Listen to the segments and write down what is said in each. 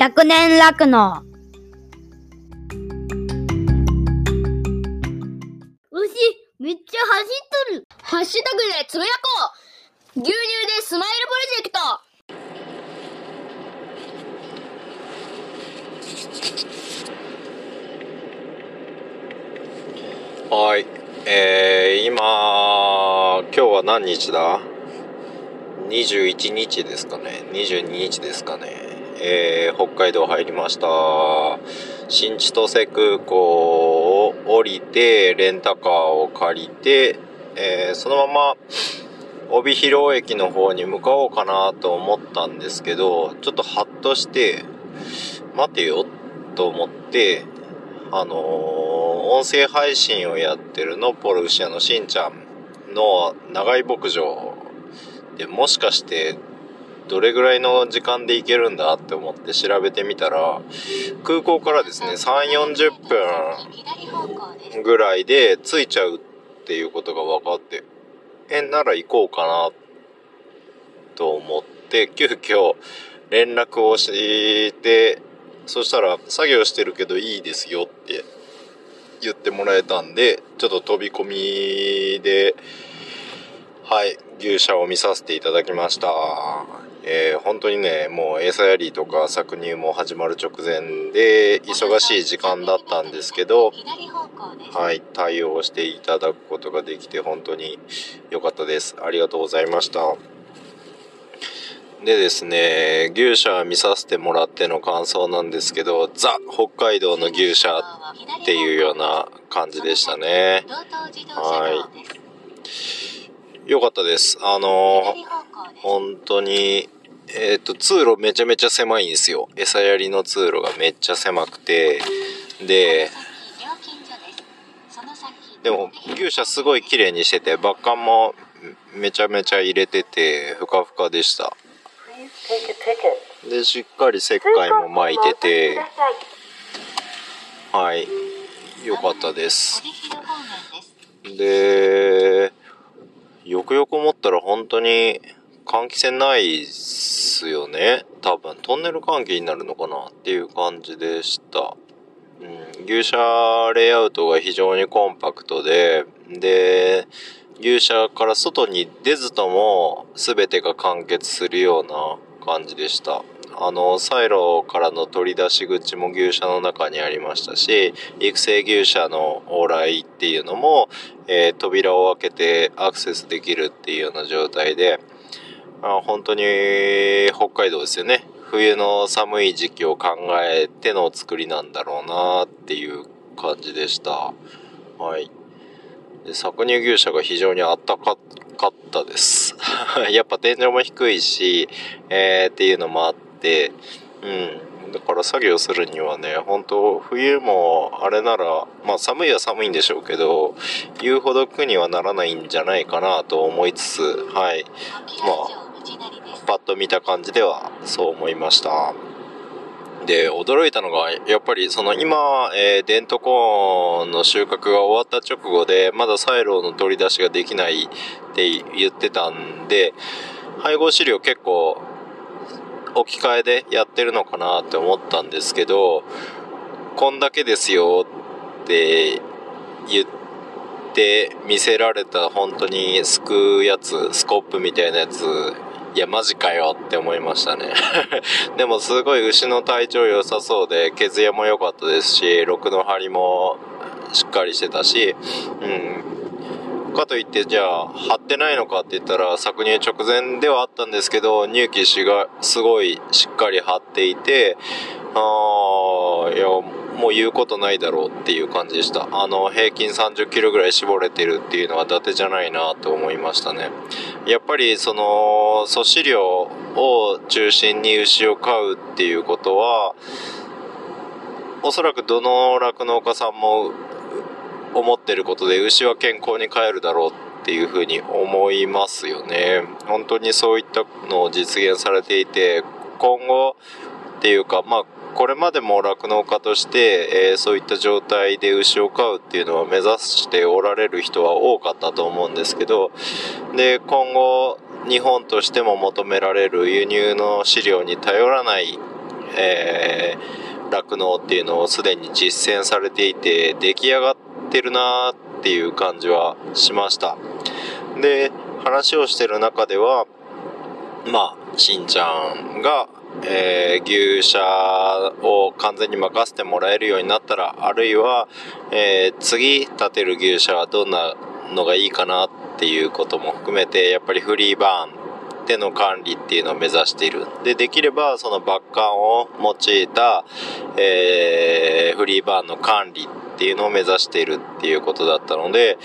100年楽の。牛、めっちゃ走っとる。ハッシュタグでつぶやこう。牛乳でスマイルプロジェクト。はい。えー、今、今日は何日だ ?21 日ですかね。22日ですかね。えー、北海道入りました。新千歳空港を降りて、レンタカーを借りて、えー、そのまま、帯広駅の方に向かおうかなと思ったんですけど、ちょっとハッとして、待てよと思って、あのー音声配信をやってるのポルシアのしんちゃんの長井牧場でもしかしてどれぐらいの時間で行けるんだって思って調べてみたら空港からですね3 4 0分ぐらいで着いちゃうっていうことが分かってえなら行こうかなと思って急遽連絡をしてそしたら作業してるけどいいですよって言ってもらえたんでちょっと飛び込みではい牛舎を見させていただきました。えー本当にねもう餌やりとか搾乳も始まる直前で忙しい時間だったんですけどはい対応していただくことができて本当に良かったです。ありがとうございました。でですね牛舎見させてもらっての感想なんですけどザ北海道の牛舎っていうような感じでしたね。はい。良かったです。あの本当にえっ、と通路めちゃめちゃ狭いんですよ。餌やりの通路がめっちゃ狭くて。ででも牛舎すごい綺麗にしててバッカンもめちゃめちゃ入れててふかふかでした。でしっかり石灰も巻いてて。はい。良かったです。でよくよく思ったら本当に換気扇ないっすよね。多分トンネル換気になるのかなっていう感じでした。うん、牛舎レイアウトが非常にコンパクトでで牛舎から外に出ずとも全てが完結するような感じでした。あのサイロからの取り出し口も牛舎の中にありましたし育成牛舎の往来っていうのも、えー扉を開けてアクセスできるっていうような状態であ本当に北海道ですよね。冬の寒い時期を考えての作りなんだろうなっていう感じでした。はい。で搾乳牛舎が非常にあったかかったです。やっぱ天井も低いし、えーっていうのもあってうん。だから作業するにはね本当冬もあれならまあ寒いは寒いんでしょうけど言うほど苦にはならないんじゃないかなと思いつつはい。まあパッと見た感じではそう思いました。で驚いたのがやっぱりその今、えーデントコーンの収穫が終わった直後でまだサイロの取り出しができないって言ってたんで配合飼料結構置き換えでやってるのかなって思ったんですけどこんだけですよって言って見せられた本当にすくうやつスコップみたいなやついやマジかよって思いましたね。でもすごい牛の体調良さそうで毛艶も良かったですし6の張りもしっかりしてたしうん。かといってじゃあ張ってないのかって言ったら搾乳直前ではあったんですけど乳気しがすごいしっかり張っていてああいやもう言うことないだろうっていう感じでした。あの平均3 0キロぐらい絞れてるっていうのは伊達じゃないなと思いましたね。やっぱりその粗飼料を中心に牛を飼うっていうことはおそらくどの酪農家さんも思ってることで牛は健康に飼えるだろうっていうふうに思いますよね。本当にそういったのを実現されていて今後っていうかまあこれまでも酪農家として、えーそういった状態で牛を飼うっていうのを目指しておられる人は多かったと思うんですけどで今後日本としても求められる輸入の飼料に頼らない、えー、酪農っていうのをすでに実践されていて出来上がってるなっていう感じはしました。で話をしてる中ではまあしんちゃんがえー、牛舎を完全に任せてもらえるようになったらあるいは、えー、次建てる牛舎はどんなのがいいかなっていうことも含めてやっぱりフリーバーンでの管理っていうのを目指している。でできればそのバッカンを用いた、えー、フリーバーンの管理っていうのを目指しているっていうことだったので、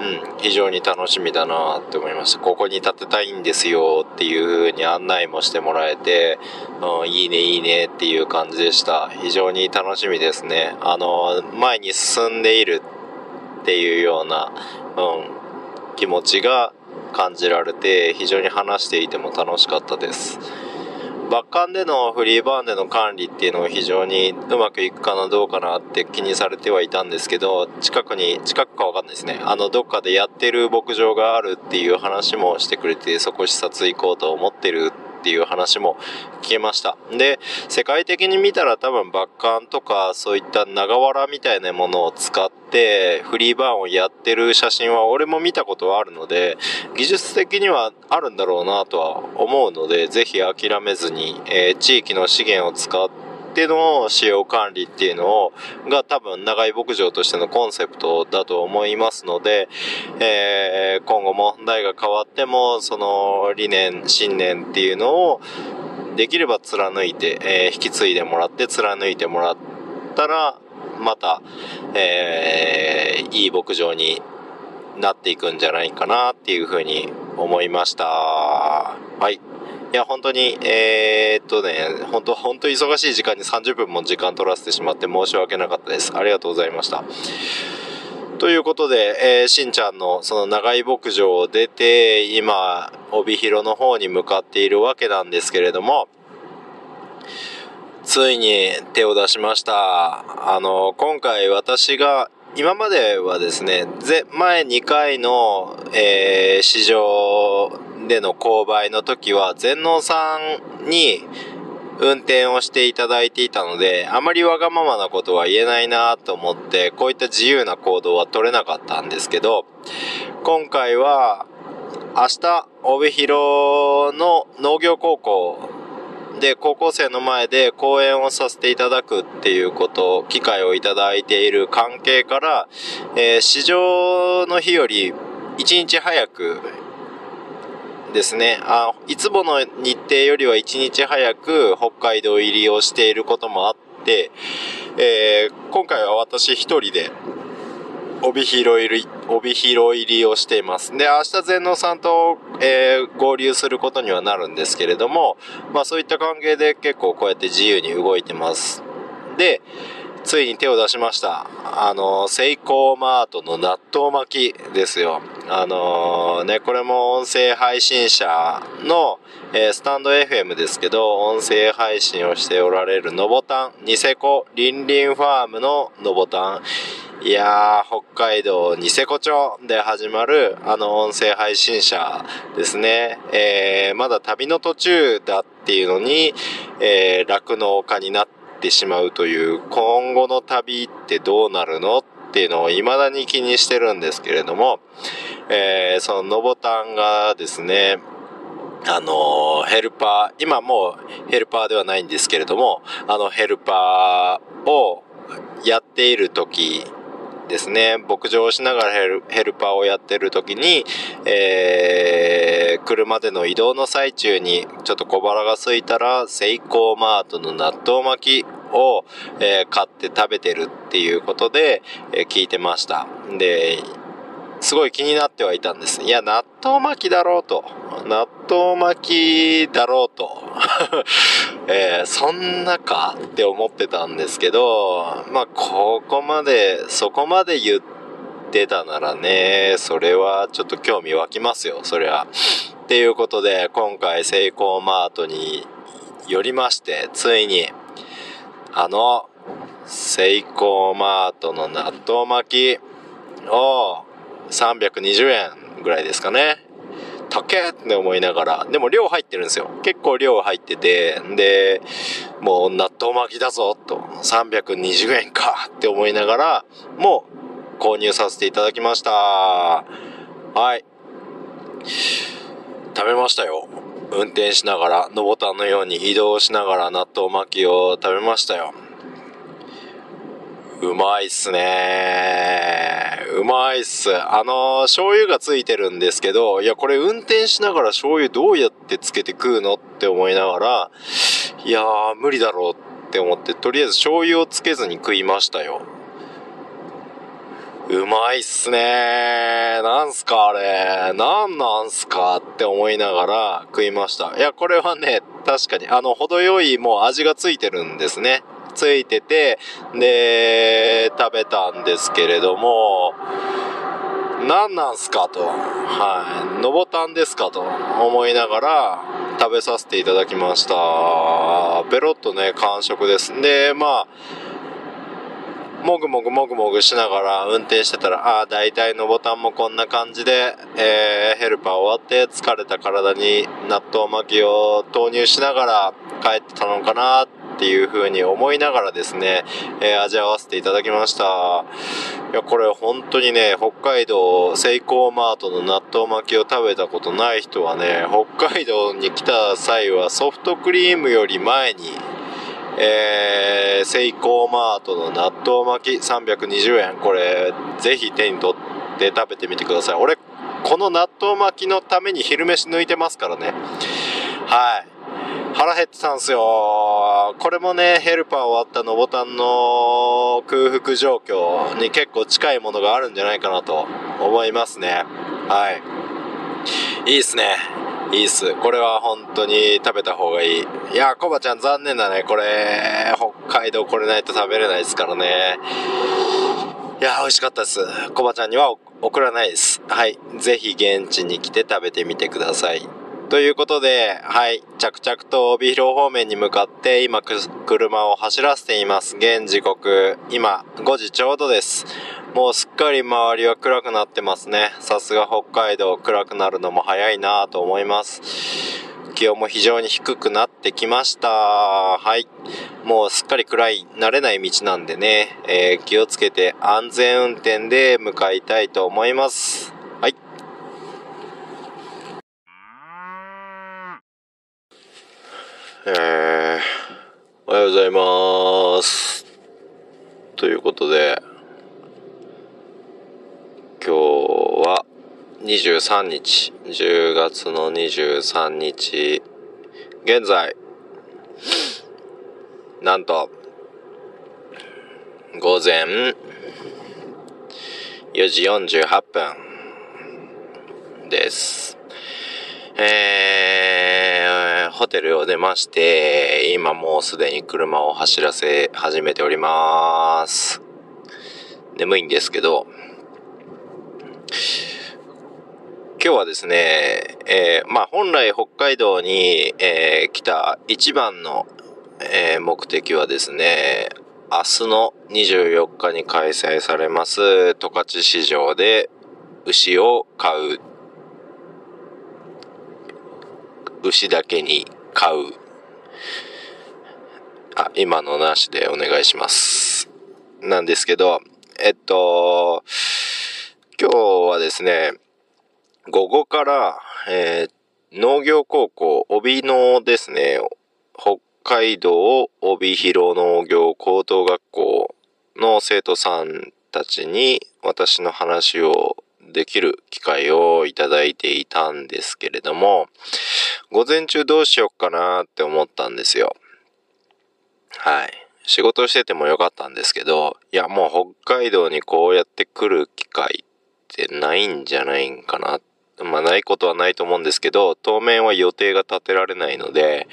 うん、非常に楽しみだなって思いました。ここに建てたいんですよっていう風に案内もしてもらえて、うん、いいねいいねっていう感じでした。非常に楽しみですね。あの前に進んでいるっていうような、うん、気持ちが感じられて非常に話していても楽しかったです。バッカンでのフリーバーンでの管理っていうのを非常にうまくいくかなどうかなって気にされてはいたんですけど近くに近くかわかんないですね。あのどっかでやってる牧場があるっていう話もしてくれてそこ視察行こうと思ってるっていう話も聞けました。で世界的に見たら多分バッカンとかそういった長藁みたいなものを使ってフリーバーンをやってる写真は俺も見たことはあるので技術的にはあるんだろうなとは思うので是非諦めずに、えー、地域の資源を使ってっての使用管理っていうのをが多分長井牧場としてのコンセプトだと思いますので、えー、今後も代が変わってもその理念信念っていうのをできれば貫いて、えー、引き継いでもらって貫いてもらったらまた、えー、いい牧場になっていくんじゃないかなっていうふうに思いました。はい。いや、本当に、えー、っとね、本当、本当忙しい時間に30分も時間取らせてしまって申し訳なかったです。ありがとうございました。ということで、えー、しんちゃんのその長井牧場を出て、今、帯広の方に向かっているわけなんですけれども、ついに手を出しました。あの、今回私が今まではですね、前2回の、えー、市場での購買の時は全農さんに運転をしていただいていたので、あまりわがままなことは言えないなと思って、こういった自由な行動は取れなかったんですけど、今回は明日、帯広の農業高校で高校生の前で講演をさせていただくっていうこと機会をいただいている関係から、えー、市場の日より1日早くですねあいつもの日程よりは1日早く北海道入りをしていることもあって、えー、今回は私一人で帯広入り帯広入りをしています。で明日全農さんと、えー、合流することにはなるんですけれども、まあ、そういった関係で結構こうやって自由に動いてます。でついに手を出しました。あの、セイコーマートの納豆巻きですよ。あのね、これも音声配信者の、えー、スタンド FM ですけど、音声配信をしておられるのぼたん、ニセコリンリンファームののぼたん。いやー、北海道ニセコ町で始まるあの音声配信者ですね。えー、まだ旅の途中だっていうのに、え酪、農家になってってしまうという今後の旅ってどうなるのっていうのを未だに気にしてるんですけれども、えー、そののぼたんがですねあのヘルパー今もうヘルパーではないんですけれどもあのヘルパーをやっている時ですね。牧場をしながらヘルパーをやってる時に、えー、車での移動の最中にちょっと小腹が空いたらセイコーマートの納豆巻きを、えー、買って食べてるっていうことで、えー、聞いてました。ですごい気になってはいたんです。いや納豆巻きだろうと。納豆巻きだろうと、えー、そんなかって思ってたんですけど、まあ、ここまで、そこまで言ってたならね、それはちょっと興味湧きますよ、そりゃ。っていうことで、今回、セイコーマートによりまして、ついに、あの、セイコーマートの納豆巻きを320円ぐらいですかね。高えって思いながら、でも量入ってるんですよ。結構量入ってて、で、もう納豆巻きだぞ、と、320円かって思いながら、もう購入させていただきました。はい。食べましたよ。運転しながら、のボタンのように移動しながら納豆巻きを食べましたよ。うまいっすねうまいっす。あのー、醤油がついてるんですけど、いや、これ運転しながら醤油どうやってつけて食うのって思いながら、いやー、無理だろうって思って、とりあえず醤油をつけずに食いましたよ。うまいっすねなんすかあれ。なんなんすかって思いながら食いました。いや、これはね、確かに、あの、程よいもう味がついてるんですね。ついてて、で、食べたんですけれども、何なんすかと、はい、のぼたんですかと思いながら食べさせていただきました。ベロッとね、完食です。で、まあ、もぐもぐもぐもぐしながら運転してたら、ああ、大体のボタンもこんな感じで、えー、ヘルパー終わって疲れた体に納豆巻きを投入しながら帰ってたのかなってっていう風に思いながらですね、えー、味わわせていただきました。いや、これ本当にね、北海道セイコーマートの納豆巻きを食べたことない人はね、北海道に来た際はソフトクリームより前にえー、セイコーマートの納豆巻き320円。これ、ぜひ手に取って食べてみてください。俺、この納豆巻きのために昼飯抜いてますからね。はい。腹減ってたんすよ。これもね、ヘルパー終わったのボタンの空腹状況に結構近いものがあるんじゃないかなと思いますね。はい。いいっすね。いいっす。これは本当に食べた方がいい。いや、コバちゃん残念だね。これ、北海道来れないと食べれないですからね。いや、美味しかったです。コバちゃんには送らないです。はい。ぜひ現地に来て食べてみてください。ということで、はい、着々と帯広方面に向かって今車を走らせています。現時刻、今5時ちょうどです。もうすっかり周りは暗くなってますね。さすが北海道暗くなるのも早いなぁと思います。気温も非常に低くなってきました。はい。もうすっかり暗い、慣れない道なんでね、えー、気をつけて安全運転で向かいたいと思います。えー、おはようございます。ということで、今日は23日、10月の23日、現在、なんと、午前4時48分です。えー、ホテルを出まして、今もうすでに車を走らせ始めております。眠いんですけど、今日はですね、えー、まあ本来北海道に、えー、来た一番の、えー、目的はですね、明日の24日に開催されます十勝市場で牛を買う牛だけに買う。あ、今のなしでお願いします。なんですけど、えっと、今日はですね、午後から、えー、農業高校、帯野ですね、北海道帯広農業高等学校の生徒さんたちに私の話をできる機会をいただいていたんですけれども、午前中どうしよっかなって思ったんですよ。はい。仕事しててもよかったんですけど、いやもう北海道にこうやって来る機会ってないんじゃないんかな。まあないことはないと思うんですけど、当面は予定が立てられないので、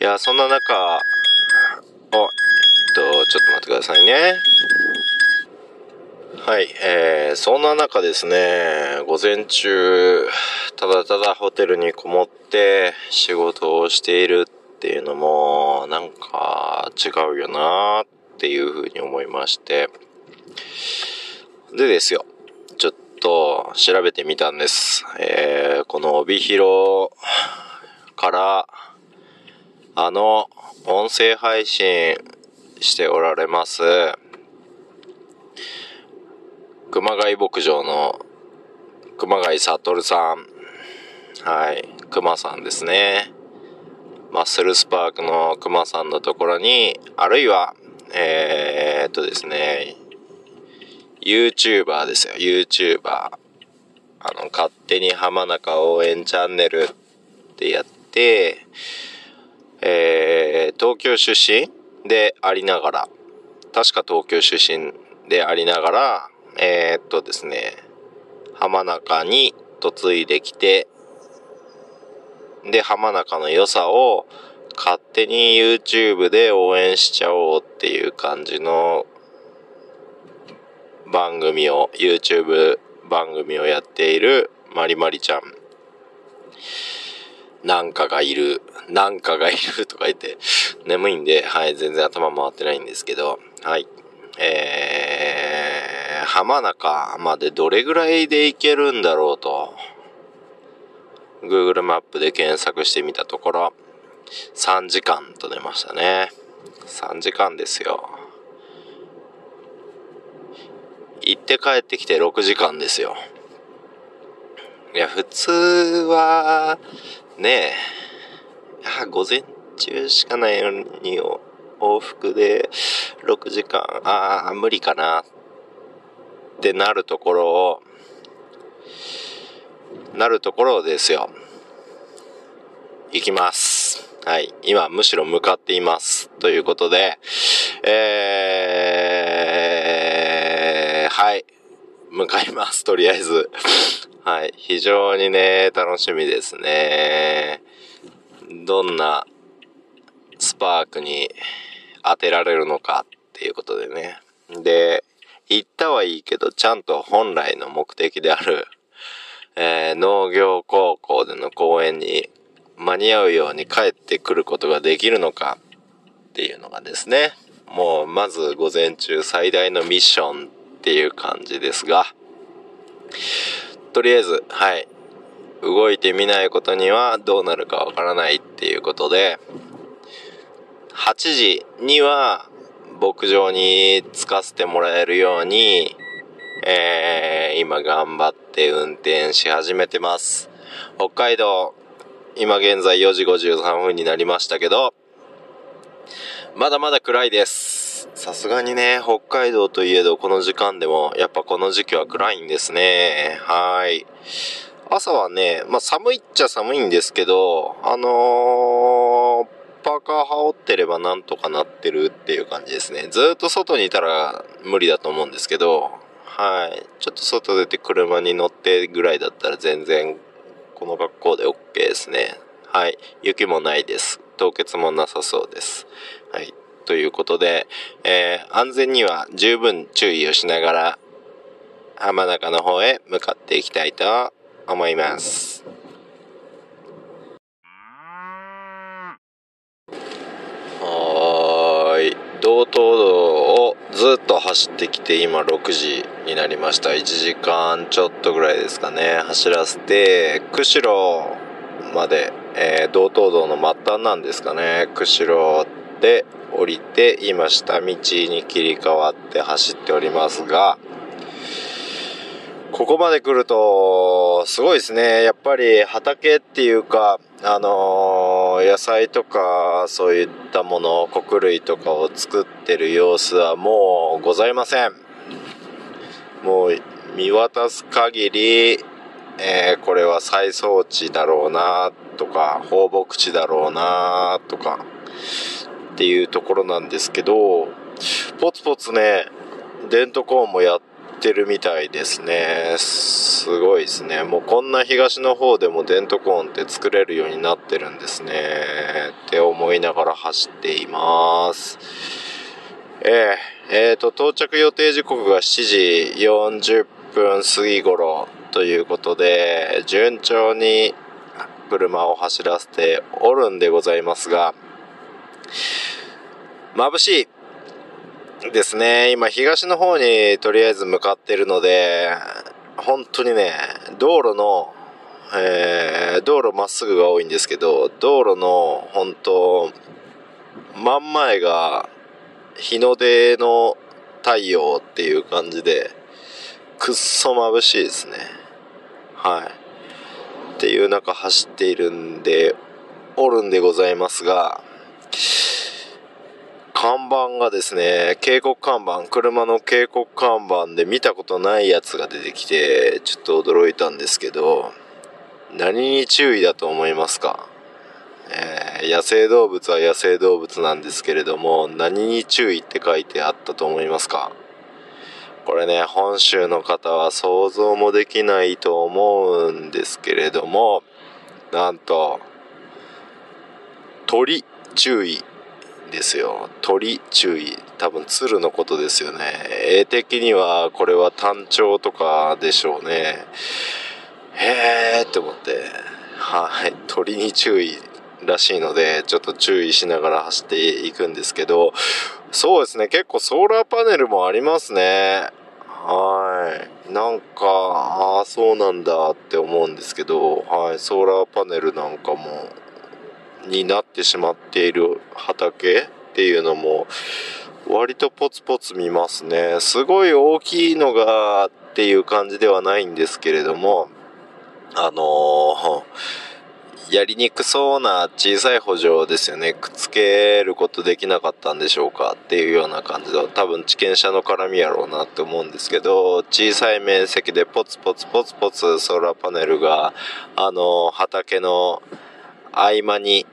いや、そんな中、お、えっと、ちょっと待ってくださいね。はい、えー、そんな中ですね、午前中、ただただホテルにこもって仕事をしているっていうのも、なんか違うよなっていうふうに思いまして、でですよ、ちょっと調べてみたんです。えー、この帯広から、あの、音声配信しておられます、熊谷牧場の熊谷悟さん。はい、熊さんですね。マッスルスパークの熊さんのところに、あるいは、えー、っとですね、YouTuber ですよ、YouTuber。あの、勝手に浜中応援チャンネルってやって、えー、東京出身でありながら、確か東京出身でありながら、えー、っとですね、浜中に嫁いできて、で、浜中の良さを勝手に YouTube で応援しちゃおうっていう感じの番組を、YouTube 番組をやっているまりまりちゃん。なんかがいる、なんかがいるとか言って、眠いんで、はい、全然頭回ってないんですけど、はい。えー、浜中までどれぐらいで行けるんだろうと、Google マップで検索してみたところ、3時間と出ましたね。3時間ですよ。行って帰ってきて6時間ですよ。いや、普通は、ねえ、いや午前中しかないのに往復で6時間、ああ、無理かなっってなるところを、なるところですよ。行きます。はい。今、むしろ向かっています。ということで、えー、はい。向かいます。とりあえず。はい。非常にね、楽しみですね。どんなスパークに当てられるのかっていうことでね。で、行ったはいいけど、ちゃんと本来の目的である、えー農業高校での講演に間に合うように帰ってくることができるのかっていうのがですね、もうまず午前中最大のミッションっていう感じですが、とりあえず、はい、動いてみないことにはどうなるかわからないっていうことで、8時には牧場に着かせてもらえるように、えー、今頑張って運転し始めてます。北海道、今現在4時53分になりましたけど、まだまだ暗いです。さすがにね、北海道といえどこの時間でも、やっぱこの時期は暗いんですね。はい。朝はね、まあ寒いっちゃ寒いんですけど、あのーパーカー羽織ってればなんとかなってるっていう感じですね。ずっと外にいたら無理だと思うんですけど、はい。ちょっと外出て車に乗ってぐらいだったら全然この格好で OK ですね。はい。雪もないです。凍結もなさそうです。はい。ということで、えー安全には十分注意をしながら、浜中の方へ向かっていきたいと思います。はーい。道東道をずっと走ってきて今6時になりました。1時間ちょっとぐらいですかね。走らせて、釧路まで、えー道東道の末端なんですかね。釧路で降りて、今下道に切り替わって走っておりますが、ここまで来ると、すごいですね。やっぱり畑っていうか、あのー野菜とか、そういったもの、穀類とかを作ってる様子はもうございません。もう見渡す限り、えーこれは栽培地だろうなとか、放牧地だろうなとか、っていうところなんですけど、ポツポツね、デントコーンもやってってるみたいですね。すごいですね。もうこんな東の方でもデントコーンって作れるようになってるんですね。って思いながら走っています。えー、えーと、到着予定時刻が7時40分過ぎ頃ということで、順調に車を走らせておるんでございますが、眩しいですね。今東の方にとりあえず向かってるので、本当にね、道路の、えー、道路まっすぐが多いんですけど、道路の本当、真ん前が日の出の太陽っていう感じで、くっそ眩しいですね。はい。っていう中走っているんで、おるんでございますが、看板がですね、警告看板、車の警告看板で見たことないやつが出てきて、ちょっと驚いたんですけど、何に注意だと思いますか？えー、野生動物は野生動物なんですけれども、何に注意って書いてあったと思いますか？これね、本州の方は想像もできないと思うんですけれども、なんと、鳥注意。ですよ。鳥注意。多分鶴のことですよね。絵的にはこれは単調とかでしょうね。へえって思って。はい。鳥に注意らしいのでちょっと注意しながら走っていくんですけど。そうですね。結構ソーラーパネルもありますね。はい。なんかああそうなんだって思うんですけど。はい。ソーラーパネルなんかもになってしまっている畑っていうのも割とポツポツ見ますね。すごい大きいのがっていう感じではないんですけれども、あのー、やりにくそうな小さい補助ですよね。くっつけることできなかったんでしょうかっていうような感じで、多分地権者の絡みやろうなって思うんですけど、小さい面積でポツポツポツポツソーラーパネルが、あのー、畑の合間に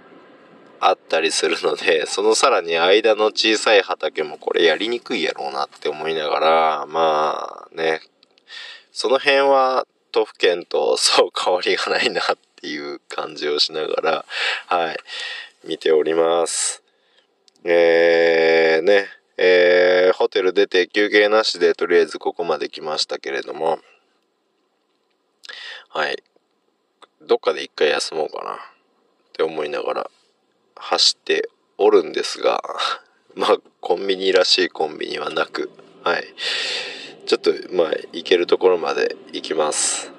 あったりするので、そのさらに間の小さい畑もこれやりにくいやろうなって思いながら、まあね、その辺は都府県とそう変わりがないなっていう感じをしながら、はい、見ております。えー、ね、えー、ホテル出て休憩なしでとりあえずここまで来ましたけれども、はい、どっかで一回休もうかな。って思いながら。走っておるんですが、まあ、コンビニらしいコンビニはなく、はい。ちょっと、まあ、行けるところまで行きます。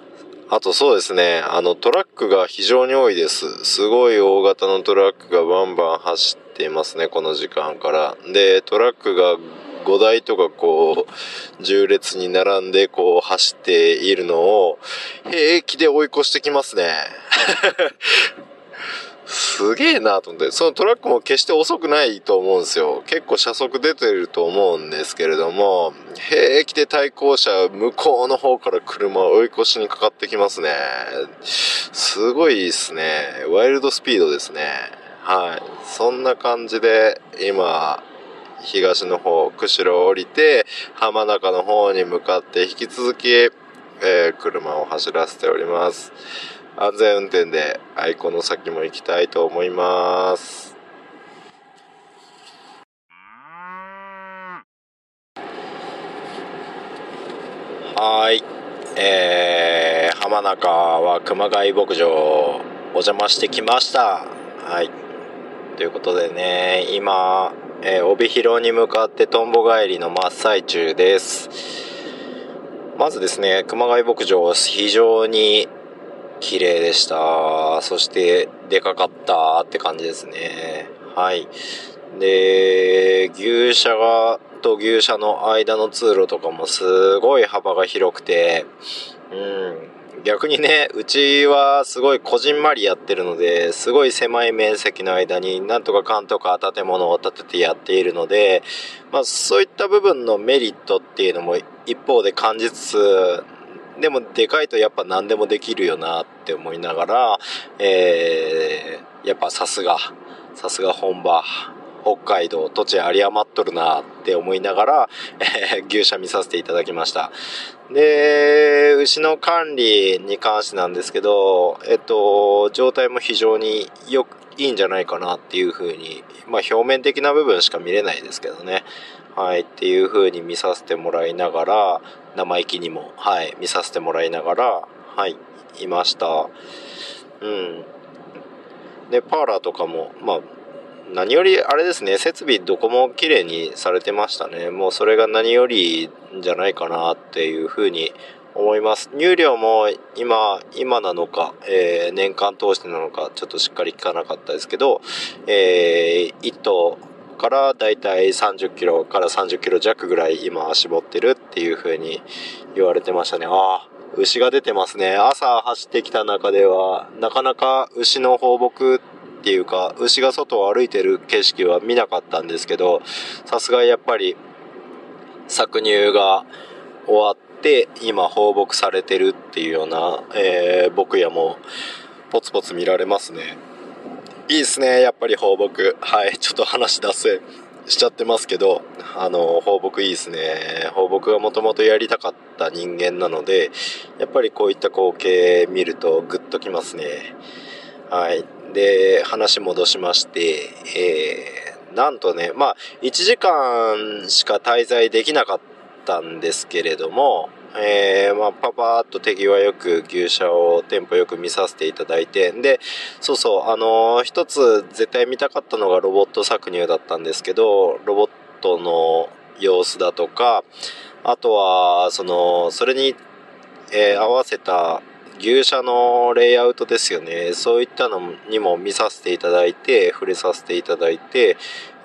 あとそうですね、あのトラックが非常に多いです。すごい大型のトラックがバンバン走っていますね、この時間から。で、トラックが5台とかこう、縦列に並んでこう走っているのを平気で追い越してきますね。すげえなと思って、そのトラックも決して遅くないと思うんですよ。結構車速出てると思うんですけれども、平気で対向車、向こうの方から車を追い越しにかかってきますね。すごいですね。ワイルドスピードですね。はい。そんな感じで、今、東の方、釧路を降りて、浜中の方に向かって引き続き、えー、車を走らせております。安全運転で愛子の先も行きたいと思います。はい。えー、浜中は熊谷牧場お邪魔してきました。はい。ということでね、今、えー、帯広に向かってとんぼ帰りの真っ最中です。まずですね、熊谷牧場非常に綺麗でした。そして、でかかったって感じですね。はい。で、牛舎が、と牛舎の間の通路とかもすごい幅が広くて、うん、逆にね、うちはすごいこじんまりやってるので、すごい狭い面積の間になんとかかんとか建物を建ててやっているので、まあそういった部分のメリットっていうのも一方で感じつつ、でもでかいとやっぱ何でもできるよなって思いながら、えー、やっぱさすが、さすが本場、北海道、土地有り余っとるなって思いながら、えー、牛舎見させていただきました。で、牛の管理に関してなんですけど、えっと、状態も非常によく、いいんじゃないかなっていうふうに、まあ表面的な部分しか見れないですけどね。はい、っていう風に見させてもらいながら、生意気にも、はい、見させてもらいながら、はい、いました。うん。で、パーラーとかも、まあ、何よりあれですね、設備どこも綺麗にされてましたね。もうそれが何よりじゃないかなっていう風に思います。入寮も今、今なのか、えー年間通してなのか、ちょっとしっかり聞かなかったですけど、えー、1頭からだいたい30キロから30キロ弱ぐらい今絞ってるっていう風に言われてましたね。ああ、牛が出てますね。朝走ってきた中では、なかなか牛の放牧っていうか、牛が外を歩いてる景色は見なかったんですけど、さすがやっぱり搾乳が終わって今放牧されてるっていうような、えー、牧野もポツポツ見られますねいいですねやっぱり放牧。はいちょっと話脱線しちゃってますけどあの放牧いいですね。放牧がもともとやりたかった人間なのでやっぱりこういった光景見るとグッときますね。はいで話戻しましてえーなんとね、まあ、1時間しか滞在できなかったんですけれども、えーまあ、パパーっと手際よく牛舎をテンポよく見させていただいて、で、そうそう、あのー一つ絶対見たかったのがロボット搾乳だったんですけど、ロボットの様子だとか、あとは、その、それに、えー合わせた牛舎のレイアウトですよね。そういったのにも見させていただいて、触れさせていただいて、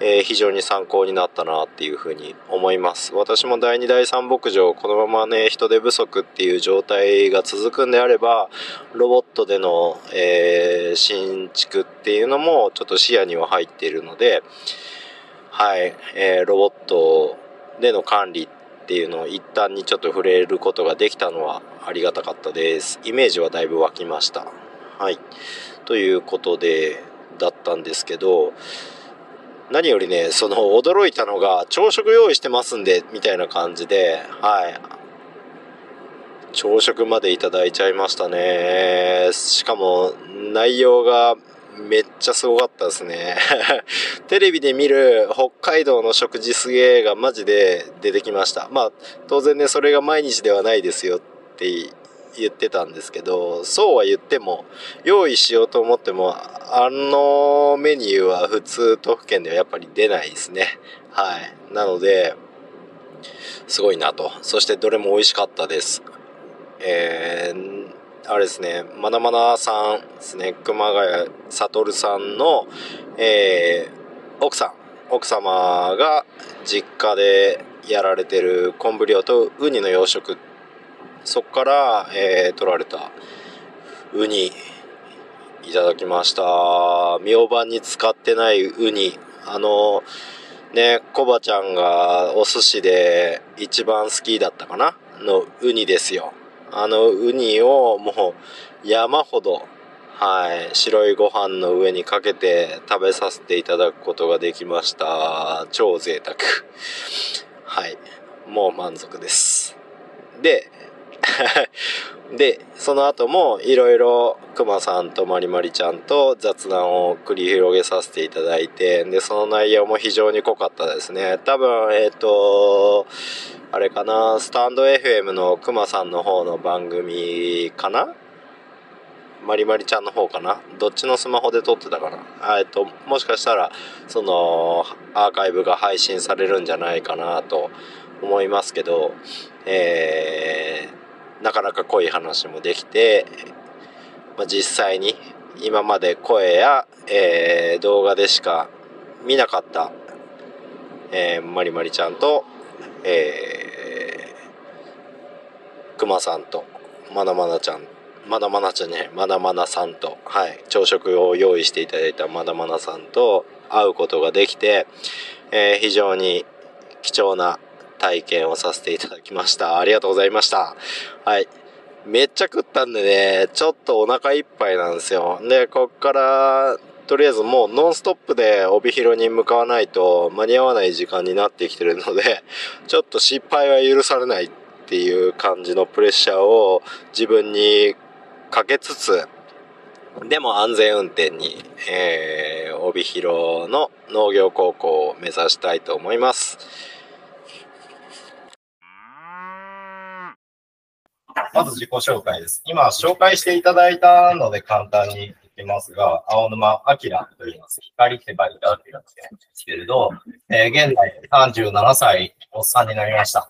えー非常に参考になったなっていうふうに思います。私も第2第3牧場、このままね、人手不足っていう状態が続くんであれば、ロボットでの、えー新築っていうのもちょっと視野には入っているので、はい、えーロボットでの管理っていうのを一旦にちょっと触れることができたのはありがたかったです。イメージはだいぶ湧きました。はい。ということで、だったんですけど、何よりね、その驚いたのが、朝食用意してますんで、みたいな感じで、はい。朝食までいただいちゃいましたね。しかも、内容がめっちゃすごかったですね。テレビで見る北海道の食事すげーがマジで出てきました。まあ、当然ね、それが毎日ではないですよって言ってたんですけど、そうは言っても、用意しようと思っても、あのメニューは普通都府県ではやっぱり出ないですね。はい。なので、すごいなと。そしてどれも美味しかったです。えー、あれですね、まだまださんですね、熊谷悟さんの、えー奥さん、奥様が実家でやられてる昆布漁とウニの養殖っ、そこから、えー取られたウニ、いただきました。明晩に使ってないウニ、あの、ね、コバちゃんがお寿司で一番好きだったかな？のウニですよ。あのウニをもう山ほど、はい、白いご飯の上にかけて食べさせていただくことができました。超贅沢。はい、もう満足です。で、で、その後もいろいろくまさんとまりまりちゃんと雑談を繰り広げさせていただいて、で、その内容も非常に濃かったですね。多分、えっ、と、あれかな、スタンド FM のくまさんの方の番組かな？まりまりちゃんの方かな？どっちのスマホで撮ってたかな？えっと、もしかしたら、その、アーカイブが配信されるんじゃないかなと思いますけど、えーなかなか濃い話もできて、まあ、実際に今まで声や、えー動画でしか見なかった、えーまりまりちゃんと、えー、くまさんとまなまなちゃんまなまなちゃんねまなまなさんと、はい、朝食を用意していただいたまなまなさんと会うことができて、えー非常に貴重な体験をさせていただきました。ありがとうございました。はい。めっちゃ食ったんでね、ちょっとお腹いっぱいなんですよ。で、こっから、とりあえずもうノンストップで帯広に向かわないと間に合わない時間になってきてるので、ちょっと失敗は許されないっていう感じのプレッシャーを自分にかけつつ、でも安全運転に、えー、帯広の農業高校を目指したいと思います。まず自己紹介です。今、紹介していただいたので簡単に言ってますが、青沼明と言います。光って書いてあるんですけれど、えー現在37歳、おっさんになりました。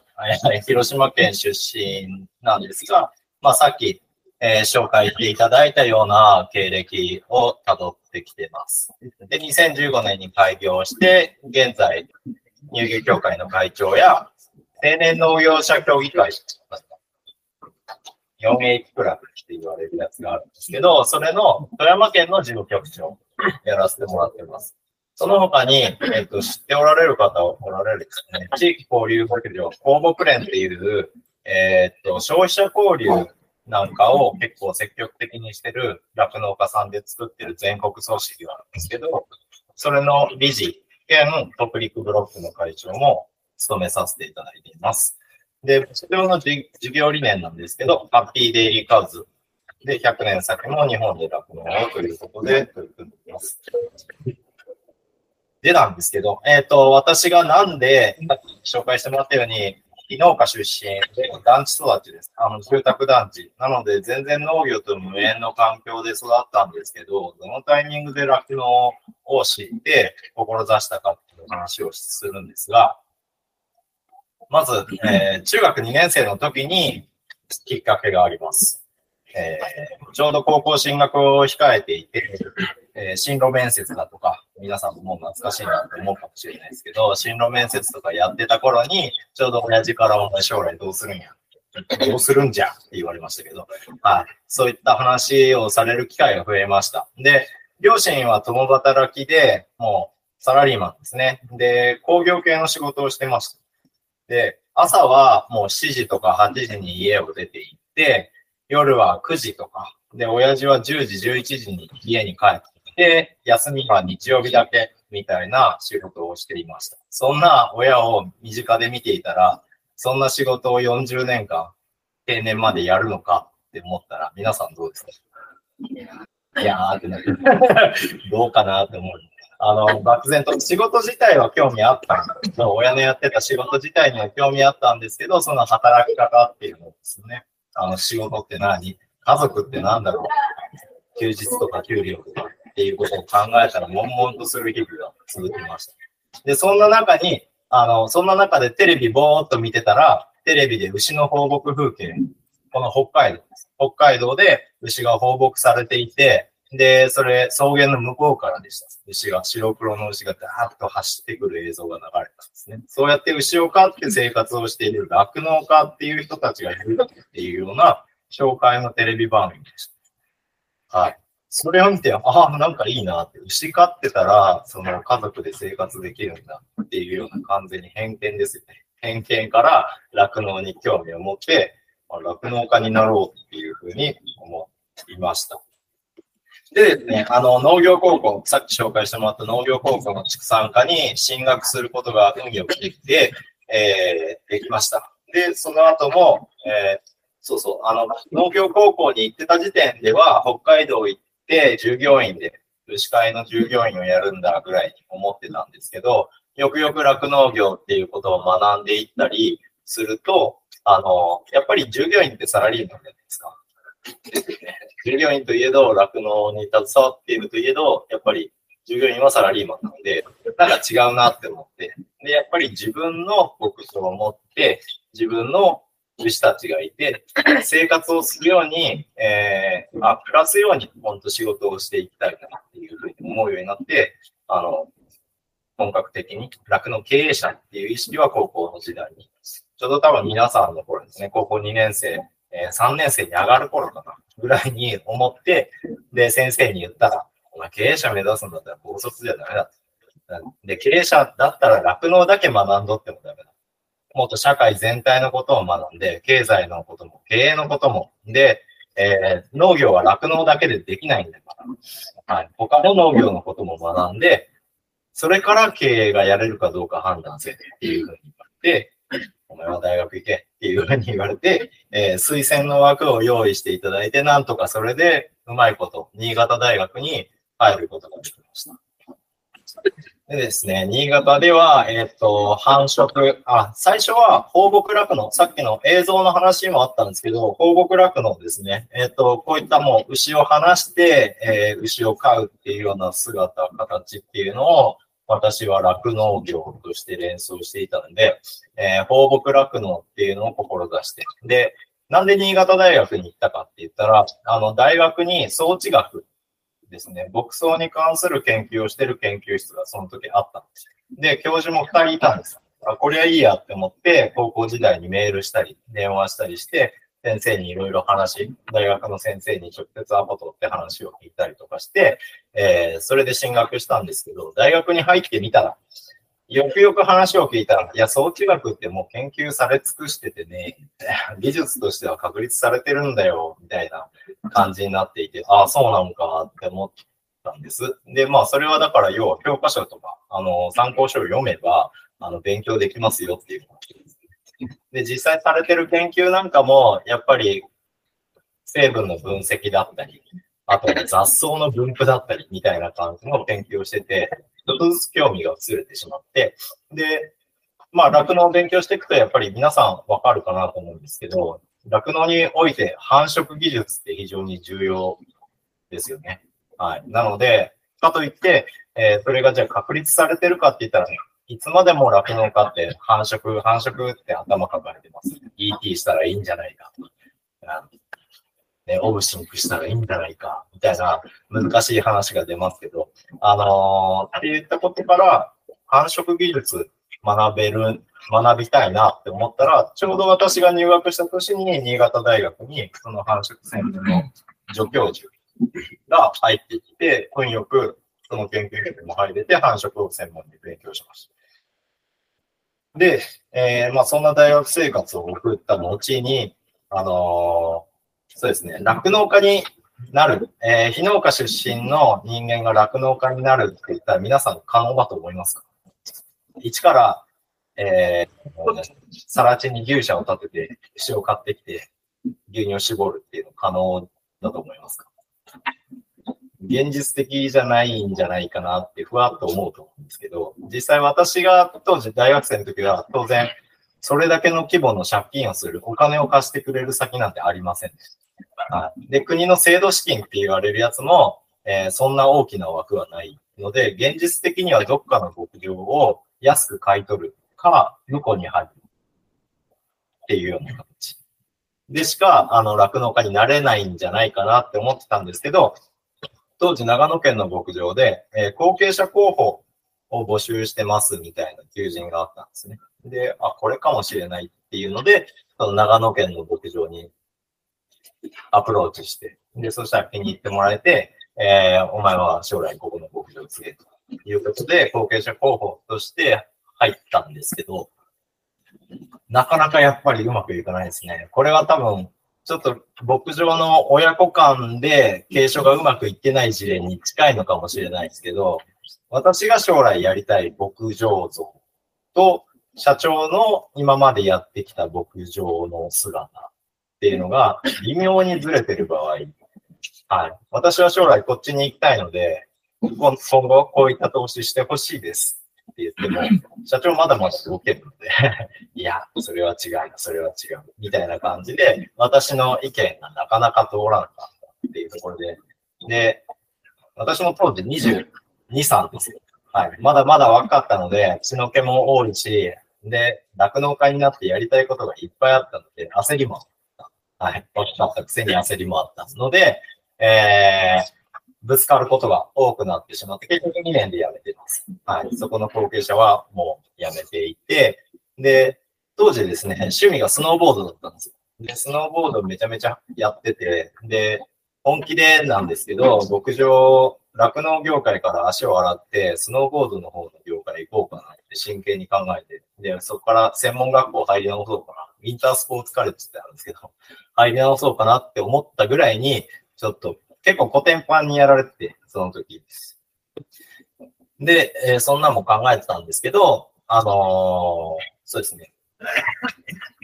広島県出身なんですが、まあ、さっき、えー紹介していただいたような経歴を辿ってきてます。で、2015年に開業して、現在、乳牛協会の会長や、青年農業者協議会 4H クラブって言われるやつがあるんですけど、それの富山県の事務局長やらせてもらってます。その他に、えっと、知っておられる方おられるですね。地域交流牧場、公牧連っていう、えっと、消費者交流なんかを結構積極的にしてる酪農家さんで作ってる全国組織があるんですけど、それの理事兼北陸ブロックの会長も務めさせていただいています。で、それの事業理念なんですけど、ハッピーデイリーカウズで100年先も日本で酪農をということで取り組んでいます。でなんですけど、えっ、と、私がなんで、さっき紹介してもらったように、非農家出身で団地育ちです。あの、住宅団地。なので、全然農業と無縁の環境で育ったんですけど、どのタイミングで酪農を知って、志したかっていう話をするんですが、まず、えー中学2年生の時にきっかけがあります。えーちょうど高校進学を控えていて、えー進路面接だとか、皆さんももう懐かしいなと思うかもしれないですけど、進路面接とかやってた頃に、ちょうど親父からお前将来どうするんや？どうするんじゃ？って言われましたけど、はい。そういった話をされる機会が増えました。で、両親は共働きで、もうサラリーマンですね。で、工業系の仕事をしてました。で、朝はもう7時とか8時に家を出て行って、夜は9時とか、で、親父は10時、11時に家に帰ってきて、休みは日曜日だけみたいな仕事をしていました。そんな親を身近で見ていたら、そんな仕事を40年間定年までやるのかって思ったら、皆さんどうですか？いやーってなって、どうかなって思う。あの、漠然と仕事自体は興味あったんですけど、親のやってた仕事自体には興味あったんですけど、その働き方っていうのですね。あの、仕事って何？家族って何だろう？休日とか給料とかっていうことを考えたら、悶々とする日々が続きました。で、そんな中に、あの、そんな中でテレビぼーっと見てたら、テレビで牛の放牧風景、この北海道です。北海道で牛が放牧されていて、で、それ、草原の向こうからでした。牛が、白黒の牛がダーッと走ってくる映像が流れたんですね。そうやって牛を飼って生活をしている酪農家っていう人たちがいるっていうような紹介のテレビ番組でした。はい。それを見て、ああ、なんかいいなって、牛飼ってたら、その家族で生活できるんだっていうような完全に偏見ですよね。偏見から酪農に興味を持って、ま酪農家になろうっていうふうに思いました。でですね、あの、農業高校、さっき紹介してもらった農業高校の畜産科に進学することが運よくできて、えー、できました。で、その後も、えー、そうそう、あの、農業高校に行ってた時点では、北海道行って従業員で、牛飼いの従業員をやるんだぐらいに思ってたんですけど、よくよく酪農業っていうことを学んでいったりすると、あの、やっぱり従業員ってサラリーマンじゃないですか。従業員といえど、酪農に携わっているといえど、やっぱり従業員はサラリーマンなので、なんか違うなって思って、で、やっぱり自分の牧場を持って、自分の牛たちがいて、生活をするように、えー、あ、暮らすように、本当仕事をしていきたいなっていうふうに思うようになって、あの、本格的に酪農経営者っていう意識は高校の時代に、ちょうど多分皆さんの頃ですね、高校2年生、えー3年生に上がる頃かな、ぐらいに思って、で、先生に言ったら、お前経営者目指すんだったら高卒じゃダメだ。で、経営者だったら酪農だけ学んどってもダメだ。もっと社会全体のことを学んで、経済のことも、経営のことも、で、えー農業は酪農だけでできないんだから、はい、他の農業のことも学んで、それから経営がやれるかどうか判断せっていうふうに言われて、お前は大学行けっていうふうに言われて、えー推薦の枠を用意していただいて、なんとかそれでうまいこと、新潟大学に入ることができました。でですね、新潟では、えっ、と、繁殖、あ、最初は放牧酪農、さっきの映像の話もあったんですけど、放牧酪農ですね。えっ、と、こういったもう牛を離して、えー牛を飼うっていうような姿、形っていうのを、私は酪農業として連想していたので、えー、放牧酪農っていうのを志して、で、なんで新潟大学に行ったかって言ったら、あの、大学に装置学ですね、牧草に関する研究をしてる研究室がその時あったんです。で、教授も二人いたんです。あ、これはいいやって思って、高校時代にメールしたり、電話したりして、先生にいろいろ話、大学の先生に直接アポ取って話を聞いたりとかして、えー、それで進学したんですけど、大学に入ってみたら、よくよく話を聞いたら、いや、装置学ってもう研究され尽くしててね、技術としては確立されてるんだよ、みたいな感じになっていて、ああ、そうなのかって思ったんです。で、まあ、それはだから、要は教科書とか、あの、参考書を読めば、あの、勉強できますよっていう で、実際されてる研究なんかも、やっぱり、成分の分析だったり、あと雑草の分布だったりみたいな感じの研究をしてて、ちょっとずつ興味が薄れてしまって、で、まあ、酪農を勉強していくと、やっぱり皆さんわかるかなと思うんですけど、酪農において繁殖技術って非常に重要ですよね。はい。なので、かといって、えー、それがじゃあ確立されてるかって言ったら、いつまでも酪農家って繁殖、繁殖って頭抱えてます。ET したらいいんじゃないかと。ね、オブシンクしたらいいんじゃないか、みたいな難しい話が出ますけど、あのー、って言ったことから、繁殖技術学べる、学びたいなって思ったら、ちょうど私が入学した年に新潟大学にその繁殖専門の助教授が入ってきて、運よくその研究室にも入れて繁殖を専門に勉強しました。で、えー、まあそんな大学生活を送った後に、あのそうですね、酪農家になる、えー、非農家出身の人間が酪農家になるって言ったら皆さん可能だと思いますか？一から、えー、さら地に牛舎を建てて、牛を買ってきて、牛乳を絞るっていうの可能だと思いますか？現実的じゃないんじゃないかなってふわっと思うと思うんですけど、実際私が当時大学生の時は当然、それだけの規模の借金をする、お金を貸してくれる先なんてありませんでした。はい。で、国の制度資金って言われるやつも、えー、そんな大きな枠はないので、現実的にはどっかの牧場を安く買い取るか、向こうに入るっていうような形。でしか、あの、酪農家になれないんじゃないかなって思ってたんですけど、当時長野県の牧場で、えー、後継者候補を募集してますみたいな求人があったんですね。で、あ、これかもしれないっていうので、その長野県の牧場にアプローチして、で、そしたら気に入ってもらえて、えー、お前は将来ここの牧場を継げということで、後継者候補として入ったんですけど、なかなかやっぱりうまくいかないですね。これは多分、ちょっと牧場の親子間で継承がうまくいってない事例に近いのかもしれないですけど、私が将来やりたい牧場像と、社長の今までやってきた牧場の姿っていうのが微妙にずれてる場合、はい。私は将来こっちに行きたいので、今後こういった投資してほしいですって言っても、社長まだまだ動けるので いや、それは違うそれは違う、みたいな感じで、私の意見がなかなか通らなかったっていうところで、で、私も当時22、3です。はい。まだまだ若かったので、血の気も多いし、で、酪農家になってやりたいことがいっぱいあったので、焦りもあったはい。大きかったくせに焦りもあったので、えー、ぶつかることが多くなってしまって、結局2年で辞めてます。はい。そこの後継者はもう辞めていて、で、当時ですね、趣味がスノーボードだったんですよ。で、スノーボードめちゃめちゃやってて、で、本気でなんですけど、牧場、酪農業界から足を洗って、スノーボードの方の業界行こうかなって真剣に考えて、で、そこから専門学校入り直そうかな。ウィンタースポーツカレッジってあるんですけど、入り直そうかなって思ったぐらいに、ちょっと結構古典版にやられてて、その時。で、えー、そんなも考えてたんですけど、あのー、そうですね。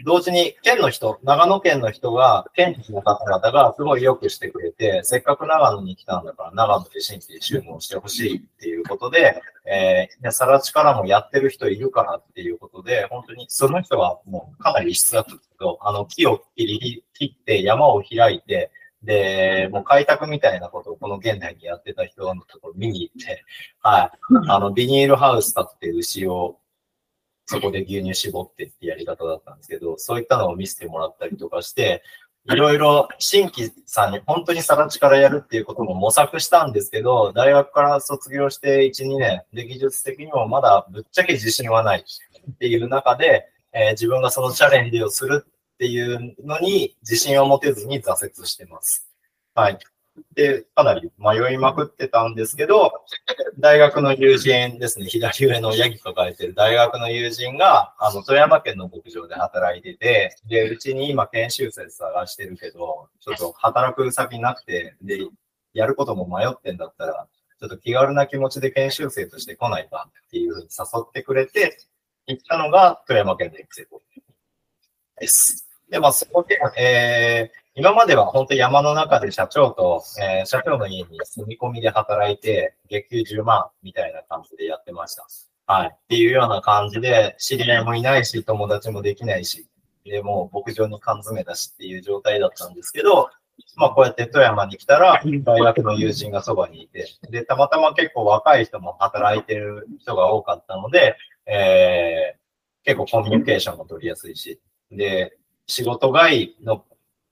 同時に県の人、長野県の人が、県知の方々がすごいよくしてくれて、せっかく長野に来たんだから長野で新規収納してほしいっていうことで、えー、さらちからもやってる人いるからっていうことで、本当にその人はもうかなり異質だったんですけど、あの木を切り切って山を開いて、で、もう開拓みたいなことをこの現代にやってた人のところ見に行って、はい。あの、ビニールハウス立って牛をそこで牛乳絞ってってやり方だったんですけど、そういったのを見せてもらったりとかして、いろいろ新規さんに本当にさら地からやるっていうことも模索したんですけど、大学から卒業して1、2年で技術的にもまだぶっちゃけ自信はないっていう中で、えー自分がそのチャレンジをするっていうのに自信を持てずに挫折してます。はい。で、かなり迷いまくってたんですけど、大学の友人ですね、左上のヤギ抱えてる大学の友人が、あの、富山県の牧場で働いてて、で、うちに今研修生探してるけど、ちょっと働く先なくて、で、やることも迷ってんだったら、ちょっと気軽な気持ちで研修生として来ないかっていうふうに誘ってくれて、行ったのが富山県の育成校です。で、まあ、そこで、えー、今までは本当山の中で社長と、えー社長の家に住み込みで働いて、月給10万みたいな感じでやってました。はい。っていうような感じで、知り合いもいないし、友達もできないし、で、もう牧場に缶詰だしっていう状態だったんですけど、まあこうやって富山に来たら、大学の友人がそばにいて、で、たまたま結構若い人も働いてる人が多かったので、えー結構コミュニケーションも取りやすいし、で、仕事外の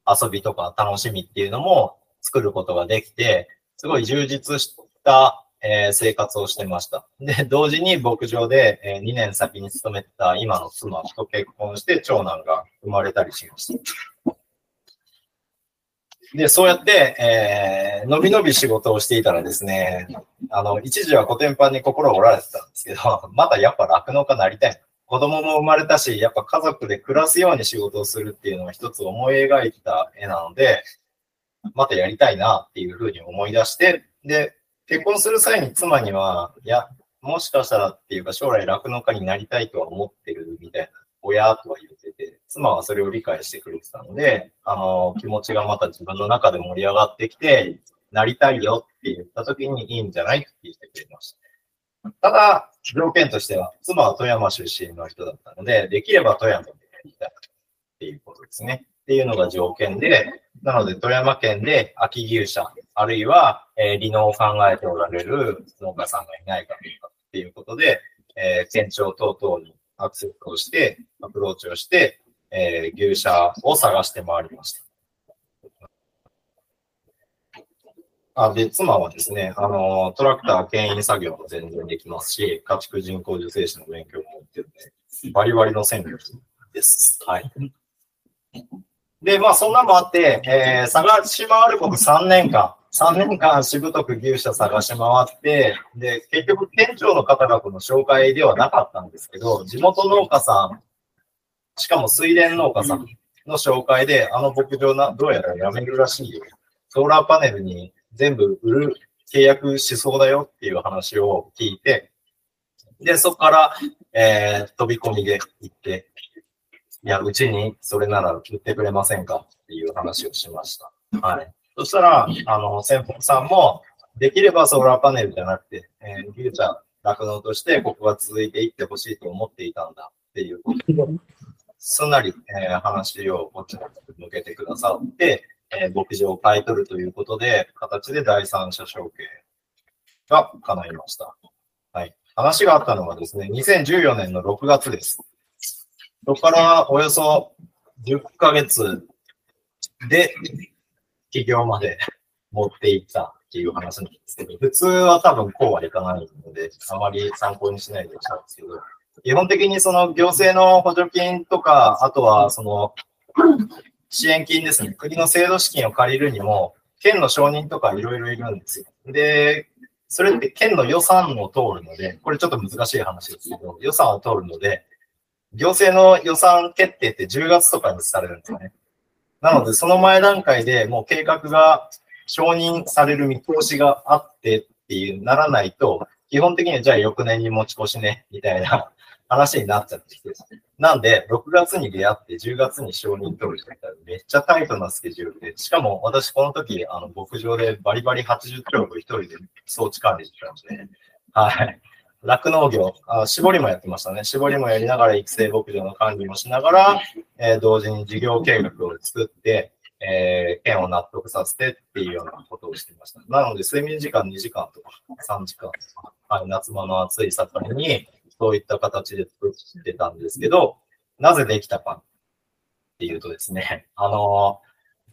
遊びとか楽しみっていうのも作ることができて、すごい充実した、えー生活をしてました。で、同時に牧場で、え2年先に勤めてた今の妻と結婚して長男が生まれたりしました。で、そうやって、えー、のびのび仕事をしていたらですね、あの、一時はコテンパンに心折られてたんですけど、まだやっぱ酪農家なりたい。子供も生まれたし、やっぱ家族で暮らすように仕事をするっていうのは一つ思い描いた絵なので、またやりたいなっていうふうに思い出して、で、結婚する際に妻には、いや、もしかしたらっていうか将来酪農家になりたいとは思ってるみたいな、親とは言ってて、妻はそれを理解してくれてたので、あの、気持ちがまた自分の中で盛り上がってきて、なりたいよって言った時にいいんじゃないって言ってくれました。ただ、条件としては、妻は富山出身の人だったので、できれば富山でやりたいっていうことですね。っていうのが条件で、なので富山県で秋牛舎、あるいは、えー離農を考えておられる農家さんがいないかどうかっていうことで、えー県庁等々にアクセスをして、アプローチをして、えー牛舎を探して回りました。あで、妻はですね、あの、トラクター牽引作業も全然できますし、家畜人工授精師の勉強も持ってるんで、バリバリの戦力です。はい。で、まあ、そんなのもあって、えー探し回ること3年間、3年間しぶとく牛舎探し回って、で、結局店長の方がこの紹介ではなかったんですけど、地元農家さん、しかも水田農家さんの紹介で、あの牧場な、どうやらやめるらしいよ。ソーラーパネルに全部売る契約しそうだよっていう話を聞いて、で、そこから、えー飛び込みで行って、いや、うちにそれなら売ってくれませんかっていう話をしました。はい。そしたら、あの、先方さんも、できればソーラーパネルじゃなくて、えー、牛舎、酪農としてここが続いていってほしいと思っていたんだっていう、すんなり、えー話をこっちに向けてくださって、え牧場を買い取るということで、形で第三者承継が叶いました。はい。話があったのはですね、2014年の6月です。そこからおよそ10ヶ月で起業まで持っていったっていう話なんですけど、普通は多分こうはいかないので、あまり参考にしないでしいんですけど、基本的にその行政の補助金とか、あとはその支援金ですね、国の制度資金を借りるにも、県の承認とかいろいろいるんですよ。で、それって県の予算を通るので、これちょっと難しい話ですけど、予算を通るので、行政の予算決定って10月とかにされるんですよね。なので、その前段階でもう計画が承認される見通しがあってっていうならないと、基本的にはじゃあ翌年に持ち越しね、みたいな話になっちゃってきて。なんで、6月に出会って10月に承認取るって言ったらめっちゃタイトなスケジュールで、しかも私この時、あの、牧場でバリバリ80キロを一人で装置管理してたので、はい。酪農業あ、絞りもやってましたね。絞りもやりながら育成牧場の管理もしながら、えー同時に事業計画を作って、えー、県を納得させてっていうようなことをしていました。なので、睡眠時間2時間とか3時間とか、はい、夏場の暑い盛りに、そういった形で作ってたんですけど、なぜできたかっていうとですね、あの、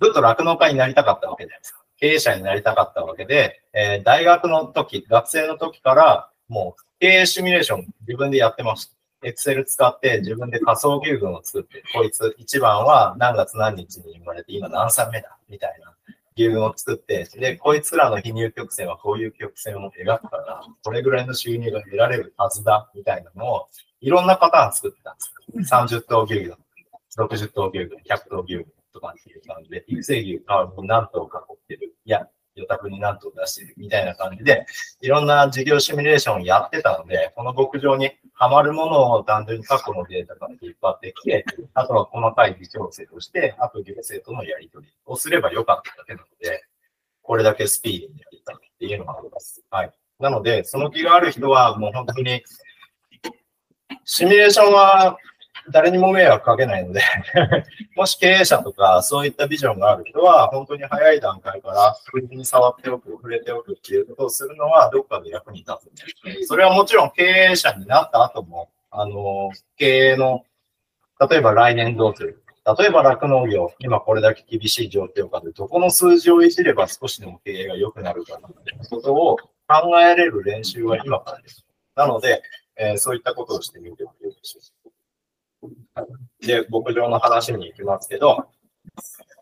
ずっと酪農家になりたかったわけじゃないですか。経営者になりたかったわけで、えー、大学の時、学生の時から、もう経営シミュレーション自分でやってました。エクセル使って自分で仮想牛群を作って、こいつ1番は何月何日に生まれて今何歳目だみたいな牛群を作って、で、こいつらの非入曲線はこういう曲線を描くから、これぐらいの収入が得られるはずだみたいなのを、いろんなパターン作ってたんです30頭牛群、60頭牛群、100頭牛群とかっていう感じで、育成牛代わりに何頭か囲ってる。いや、予託に何頭出してるみたいな感じで、いろんな事業シミュレーションをやってたので、この牧場にはまるものを単純に過去のデータから引っ張ってきて、あとは細かい微調整をして、あと行政とのやり取りをすればよかっただけなので、これだけスピーディーにやりたいっていうのがあります。はい。なので、その気がある人はもう本当に、シミュレーションは誰にも迷惑かけないので もし経営者とかそういったビジョンがある人は、本当に早い段階から首に触っておく、触れておくっていうことをするのは、どっかで役に立つ。それはもちろん経営者になった後も、あの、経営の、例えば来年どうする？例えば酪農業、今これだけ厳しい状況下で、どこの数字をいじれば少しでも経営が良くなるかなっていうことを考えれる練習は今からです。なので、えー、そういったことをしてみてもいいでしょう。で、牧場の話に行きますけど、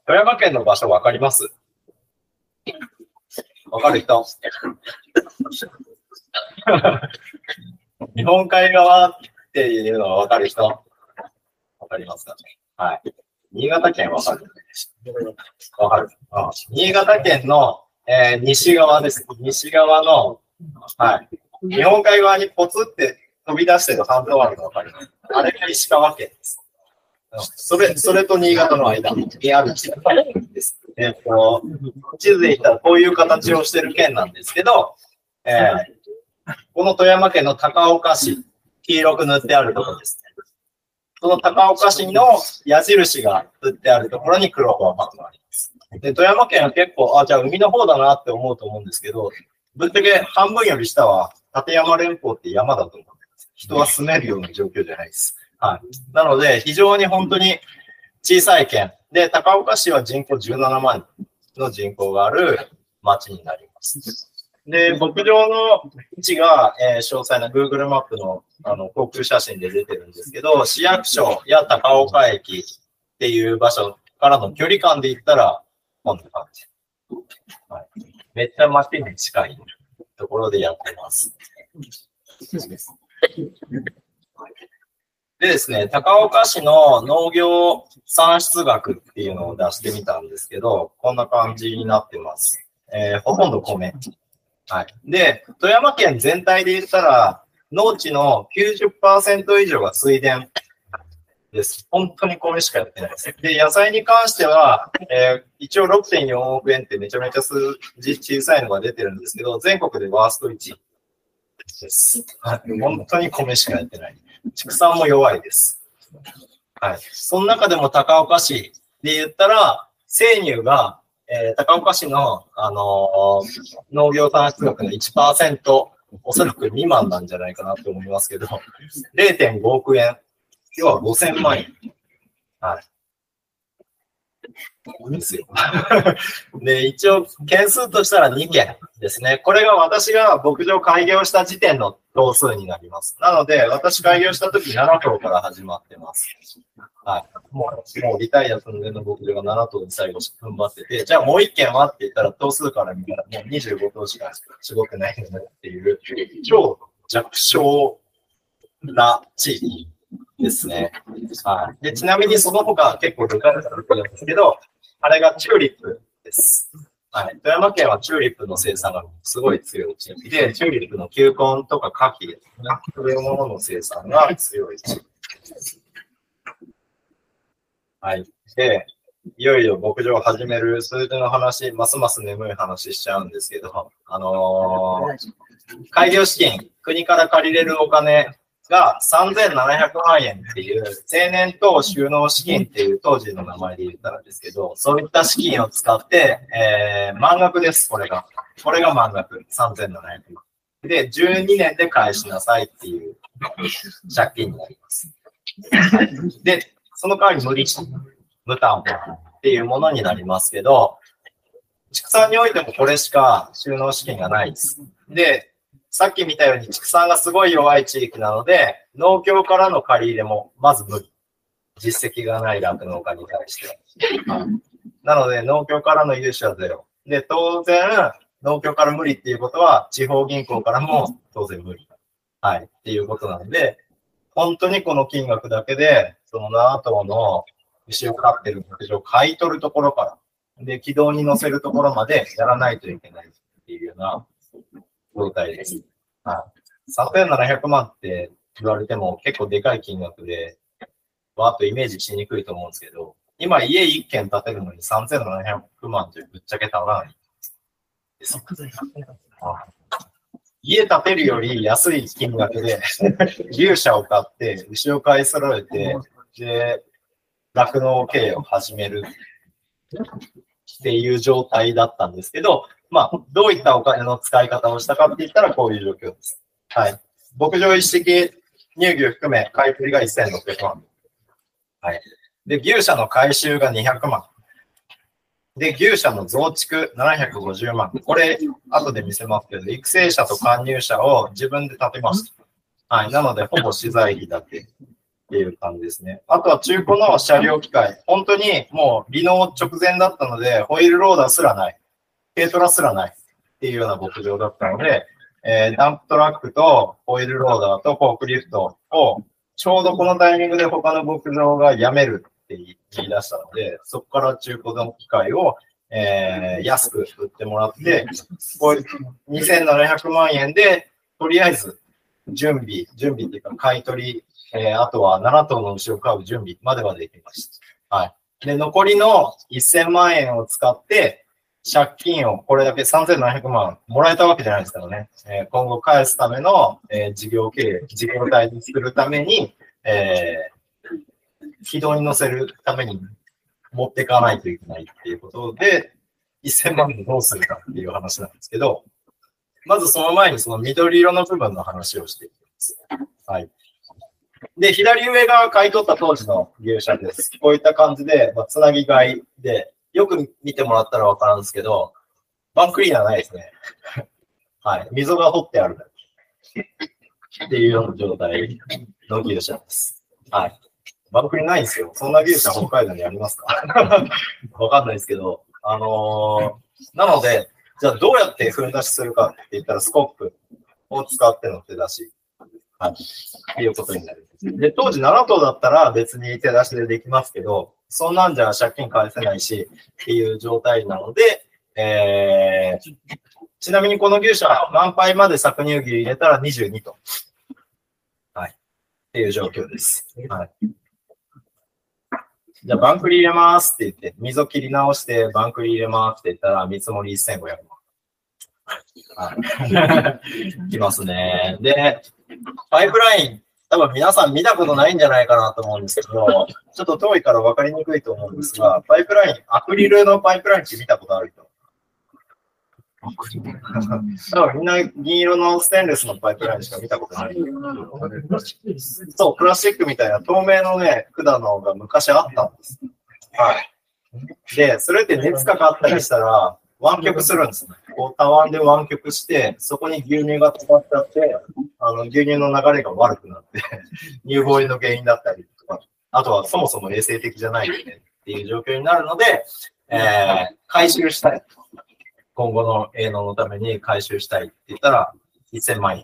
富山県の場所わかります？わかる人？日本海側っていうのはわかる人？わかりますか？ねはい。新潟県わかるわかる新潟県の、えー、西側です。西側の、はい。日本海側にポツって飛び出してる半島あるのわかりますあれが石川県です。それ、それと新潟の間にある地です。えっ、ー、と、地図で言ったらこういう形をしてる県なんですけど、えー、この富山県の高岡市、黄色く塗ってあるところですね。その高岡市の矢印が塗ってあるところに黒川マークがあります。で、富山県は結構、あ、じゃあ海の方だなって思うと思うんですけど、ぶっちゃけ半分より下は立山連峰って山だと思う。人は住めるような状況じゃないです。はい。なので、非常に本当に小さい県。で、高岡市は人口17万の人口がある町になります。で、牧場の位置が、えー、詳細な Google マップのあの航空写真で出てるんですけど、市役所や高岡駅っていう場所からの距離感で言ったら、こんな感じ。はい、めっちゃ町に近いところでやってます。でですね、高岡市の農業産出額っていうのを出してみたんですけど、こんな感じになってます。えー、ほとんど米。はい。で、富山県全体で言ったら、農地の90%以上が水田です。本当に米しかやってないです。で、野菜に関しては、えー、一応6.4億円ってめちゃめちゃ数字小さいのが出てるんですけど、全国でワースト1位。です。はい。本当に米しかやってない。畜産も弱いです。はい。その中でも高岡市で言ったら、生乳が、えー、高岡市の、あのー、農業産出額の1%、おそらく未満なんじゃないかなと思いますけど、0.5億円。要は5000万円。はい。ですよ。で、一応、件数としたら2件ですね。これが私が牧場開業した時点の頭数になります。なので、私開業した時7頭から始まってます。はい。もう、もうリタイア寸前の牧場が7頭に最後踏ん張ってて、じゃあもう1件はって言ったら頭数から見たらもう25頭しかすごくないのねっていう、超弱小な地域ですね。はい。で、ちなみにその他結構ルカルされてるんですけど、あれがチューリップです。はい。富山県はチューリップの生産がすごい強い地域で、チューリップの球根とかカキですね。そういうものの生産が強い地域です。はい。で、いよいよ牧場を始める数字の話、ますます眠い話しちゃうんですけど、あのー、開業資金、国から借りれるお金が3700万円っていう青年等収納資金っていう当時の名前で言ったらですけど、そういった資金を使って、えー、満額です、これが。これが満額、3700万。で、12年で返しなさいっていう借金になります。で、その代わり無利子、無担保っていうものになりますけど、畜産においてもこれしか収納資金がないです。で、さっき見たように畜産がすごい弱い地域なので、農協からの借り入れもまず無理。実績がない酪農家に対して。なので、農協からの融資はゼロ。で、当然、農協から無理っていうことは、地方銀行からも当然無理。はい。っていうことなので、本当にこの金額だけで、その7頭の牛を飼ってる牧場を買い取るところから、で、軌道に乗せるところまでやらないといけないっていうような状態です。はい。3700万って言われても結構でかい金額で、わーっとイメージしにくいと思うんですけど、今家1軒建てるのに3700万ってぶっちゃけ足らない家建てるより安い金額で 牛舎を買って、牛を買い揃えて、で、酪農経営を始めるっていう状態だったんですけど、まあ、どういったお金の使い方をしたかって言ったらこういう状況です。はい。牧場一式乳牛含め買い取りが1600万。はい。で、牛舎の回収が200万。で、牛舎の増築750万。これ、後で見せますけど、育成者と搬入者を自分で建てました。はい。なので、ほぼ資材費だけっていう感じですね。あとは中古の車両機械。本当にもう、離農直前だったので、ホイールローダーすらない。軽トラすらないっていうような牧場だったので、えーダンプトラックとホイルローダーとフォークリフトを、ちょうどこのタイミングで他の牧場が辞めるって言い出したので、そこから中古の機械を、えー安く売ってもらって、これ2700万円で、とりあえず準備、準備っていうか買い取り、えーあとは7頭の牛を買う準備まではできました。はい。で、残りの1000万円を使って、借金をこれだけ3700万もらえたわけじゃないですからね。えー今後返すための、えー事業経営、事業体に作るために、えー、軌道に乗せるために持っていかないといけないっていうことで、1000万円どうするかっていう話なんですけど、まずその前にその緑色の部分の話をしていきます。はい。で、左上が買い取った当時の牛舎です。こういった感じで、まあ、つなぎ買いで、よく見てもらったらわかるんですけど、バンクリーナーないですね。はい。溝が掘ってある。っていうような状態の牛舎です。はい。バンクリーないんですよ。そんな牛舎北海道にありますか？わかんないですけど、あのーなので、じゃあどうやって踏み出しするかって言ったらスコップを使っての手出し。はい。っていうことになる。で、当時7頭だったら別に手出しでできますけど、そんなんじゃ借金返せないしっていう状態なので、えー、ちなみにこの牛舎、満杯まで搾乳牛入れたら22頭。はい。っていう状況です。はい。じゃあ、バンクリ入れますって言って、溝切り直して、バンクリ入れますって言ったら、見積もり1500万。はい。きますね。で、パイプライン、多分皆さん見たことないんじゃないかなと思うんですけど、ちょっと遠いから分かりにくいと思うんですが、パイプライン、アクリルのパイプラインって見たことある人？多分みんな銀色のステンレスのパイプラインしか見たことない。そう、プラスチックみたいな透明のね、管のが昔あったんです。はい。で、それって熱かかったりしたら、湾曲するんですね。こう、たわんで湾曲して、そこに牛乳が詰まっちゃって、あの、牛乳の流れが悪くなって、乳房炎の原因だったりとか、あとはそもそも衛生的じゃないよねっていう状況になるので、えー、回収したい。今後の営農のために回収したいって言ったら、1000万円っ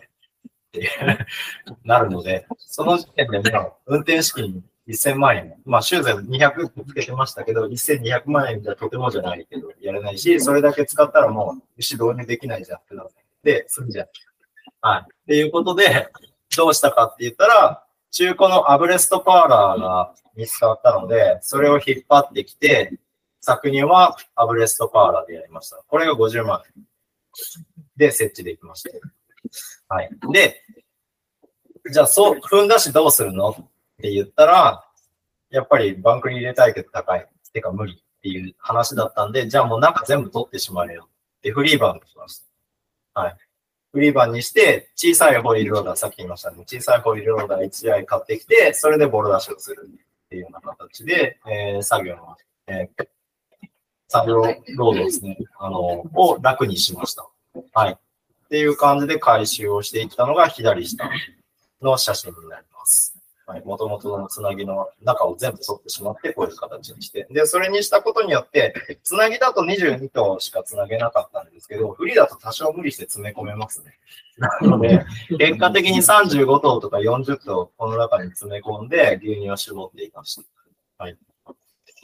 て なるので、その時点でもう運転資金1000万円。まあ、修税200ってつけてましたけど、1200万円じゃとてもじゃないけど、やれないし、それだけ使ったらもう牛導入できないじゃんってなって、するじゃん。はい。っていうことで、どうしたかって言ったら、中古のアブレストパーラーが見つかったので、それを引っ張ってきて、搾乳はアブレストパーラーでやりました。これが50万円で設置できました。はい。で、じゃあ、そう、踏んだしどうするの？って言ったら、やっぱりバンクに入れたいけど高い。てか無理っていう話だったんで、じゃあもう中全部取ってしまえよ。で、フリーバンにしました。はい。フリーバンにして、小さいホイールローダー、さっき言いましたね。小さいホイールローダー1台買ってきて、それでボール出しをするっていうような形で、えー、作業の、えー、作業ロードですね、あの、を楽にしました。はい。っていう感じで回収をしていったのが左下の写真になります。はい、もともとのつなぎの中を全部取ってしまって、こういう形にして。で、それにしたことによって、つなぎだと22頭しかつなげなかったんですけど、フリだと多少無理して詰め込めますね。なので、結果的に35頭とか40頭この中に詰め込んで牛乳を絞っていました。はい。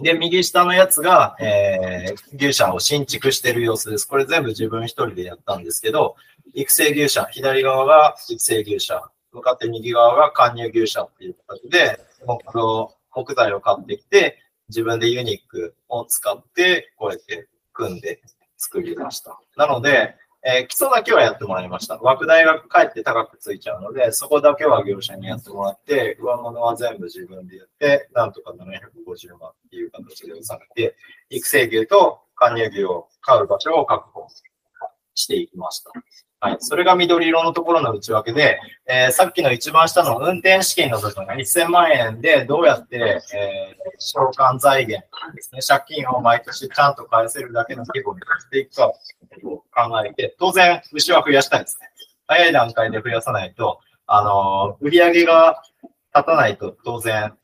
で、右下のやつが、えー、牛舎を新築してる様子です。これ全部自分一人でやったんですけど、育成牛舎、左側が育成牛舎、向かって右側が貫入牛舎っていう形で、木の木材を買ってきて、自分でユニックを使って、こうやって組んで作りました。なので、えー、基礎だけはやってもらいました。枠代がかえって高くついちゃうので、そこだけは業者にやってもらって、上物は全部自分でやって、なんとか750万っていう形で収めて、育成牛と貫入牛を買う場所を確保していきました。はい。それが緑色のところの内訳で、えー、さっきの一番下の運転資金の部分が1000万円でどうやって、えー、償還財源ですね、借金を毎年ちゃんと返せるだけの規模にしていくかを考えて、当然、牛は増やしたいですね。早い段階で増やさないと、あのー、売上が立たないと当然、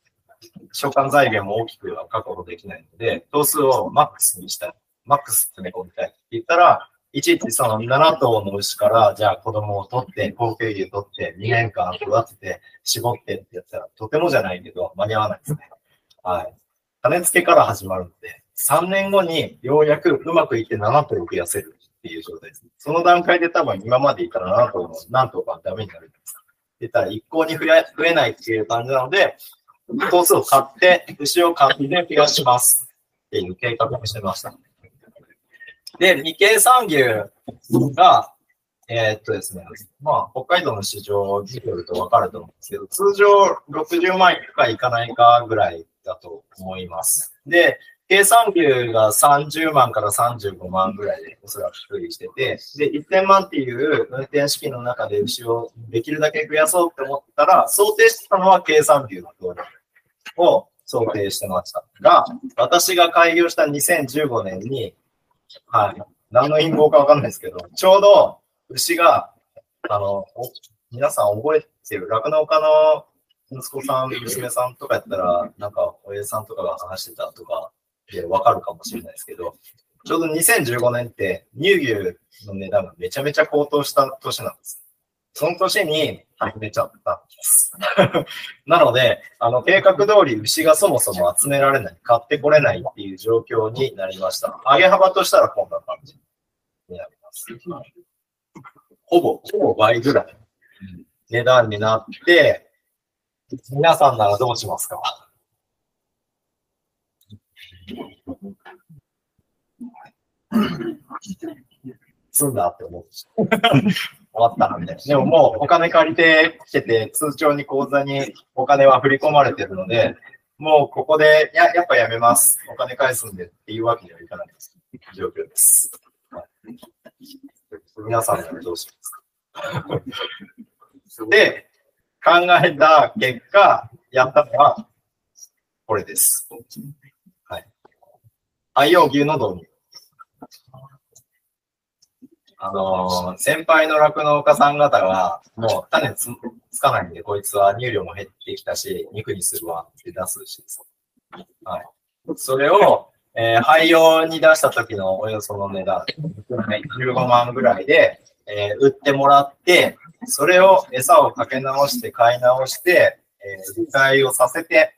償還財源も大きくは確保できないので、頭数をマックスにしたい。マックス詰め込みたいって言ったら、いちいちその7頭の牛から、じゃあ子供を取って、後継牛取って、2年間育てて、絞ってってやったら、とてもじゃないけど、間に合わないですね。はい。種付けから始まるので、3年後にようやくうまくいって7頭増やせるっていう状態です。その段階で多分今までいたら7頭の何頭かダメになるんです。言ったら一向に増え増えないっていう感じなので、頭数を買って、牛を買って増やしますっていう計画をしてました。で、日経産牛が、えー、っとですね、まあ、北海道の市場を見てるとわかると思うんですけど、通常60万いくかいかないかぐらいだと思います。で、計算牛が30万から35万ぐらいでおそらく推移してて、で、1000万っていう運転資金の中で牛をできるだけ増やそうって思ったら、想定してたのは計算牛の通りを想定してましたが、私が開業した2015年にはい。何の陰謀かわかんないですけど、ちょうど牛が、あの、皆さん覚えてる、酪農家の息子さん、娘さんとかやったら、なんか、親父さんとかが話してたとかでわかるかもしれないですけど、ちょうど2015年って乳牛の値段がめちゃめちゃ高騰した年なんです。その年に始めちゃったんです。なので、あの、計画通り牛がそもそも集められない、買ってこれないっていう状況になりました。上げ幅としたらこんな感じになります。ほぼ、ほぼ倍ぐらい値段になって、皆さんならどうしますか？済んだって思う。終わったな、みたいな。でももうお金借りてきてて、通帳に口座にお金は振り込まれてるので、もうここで、や、やっぱやめます。お金返すんでっていうわけにはいかない状況です。はい、皆さんはどうしますか？で、考えた結果、やったのは、これです。はい。愛用牛の導入。あのー、先輩の酪農家さん方が、もう種つつかないんで、こいつは乳量も減ってきたし、肉にするわって出すし。はい。それを、えー、廃用に出した時のおよその値段、15万ぐらいで、えー、売ってもらって、それを餌をかけ直して買い直して、えー、理解をさせて、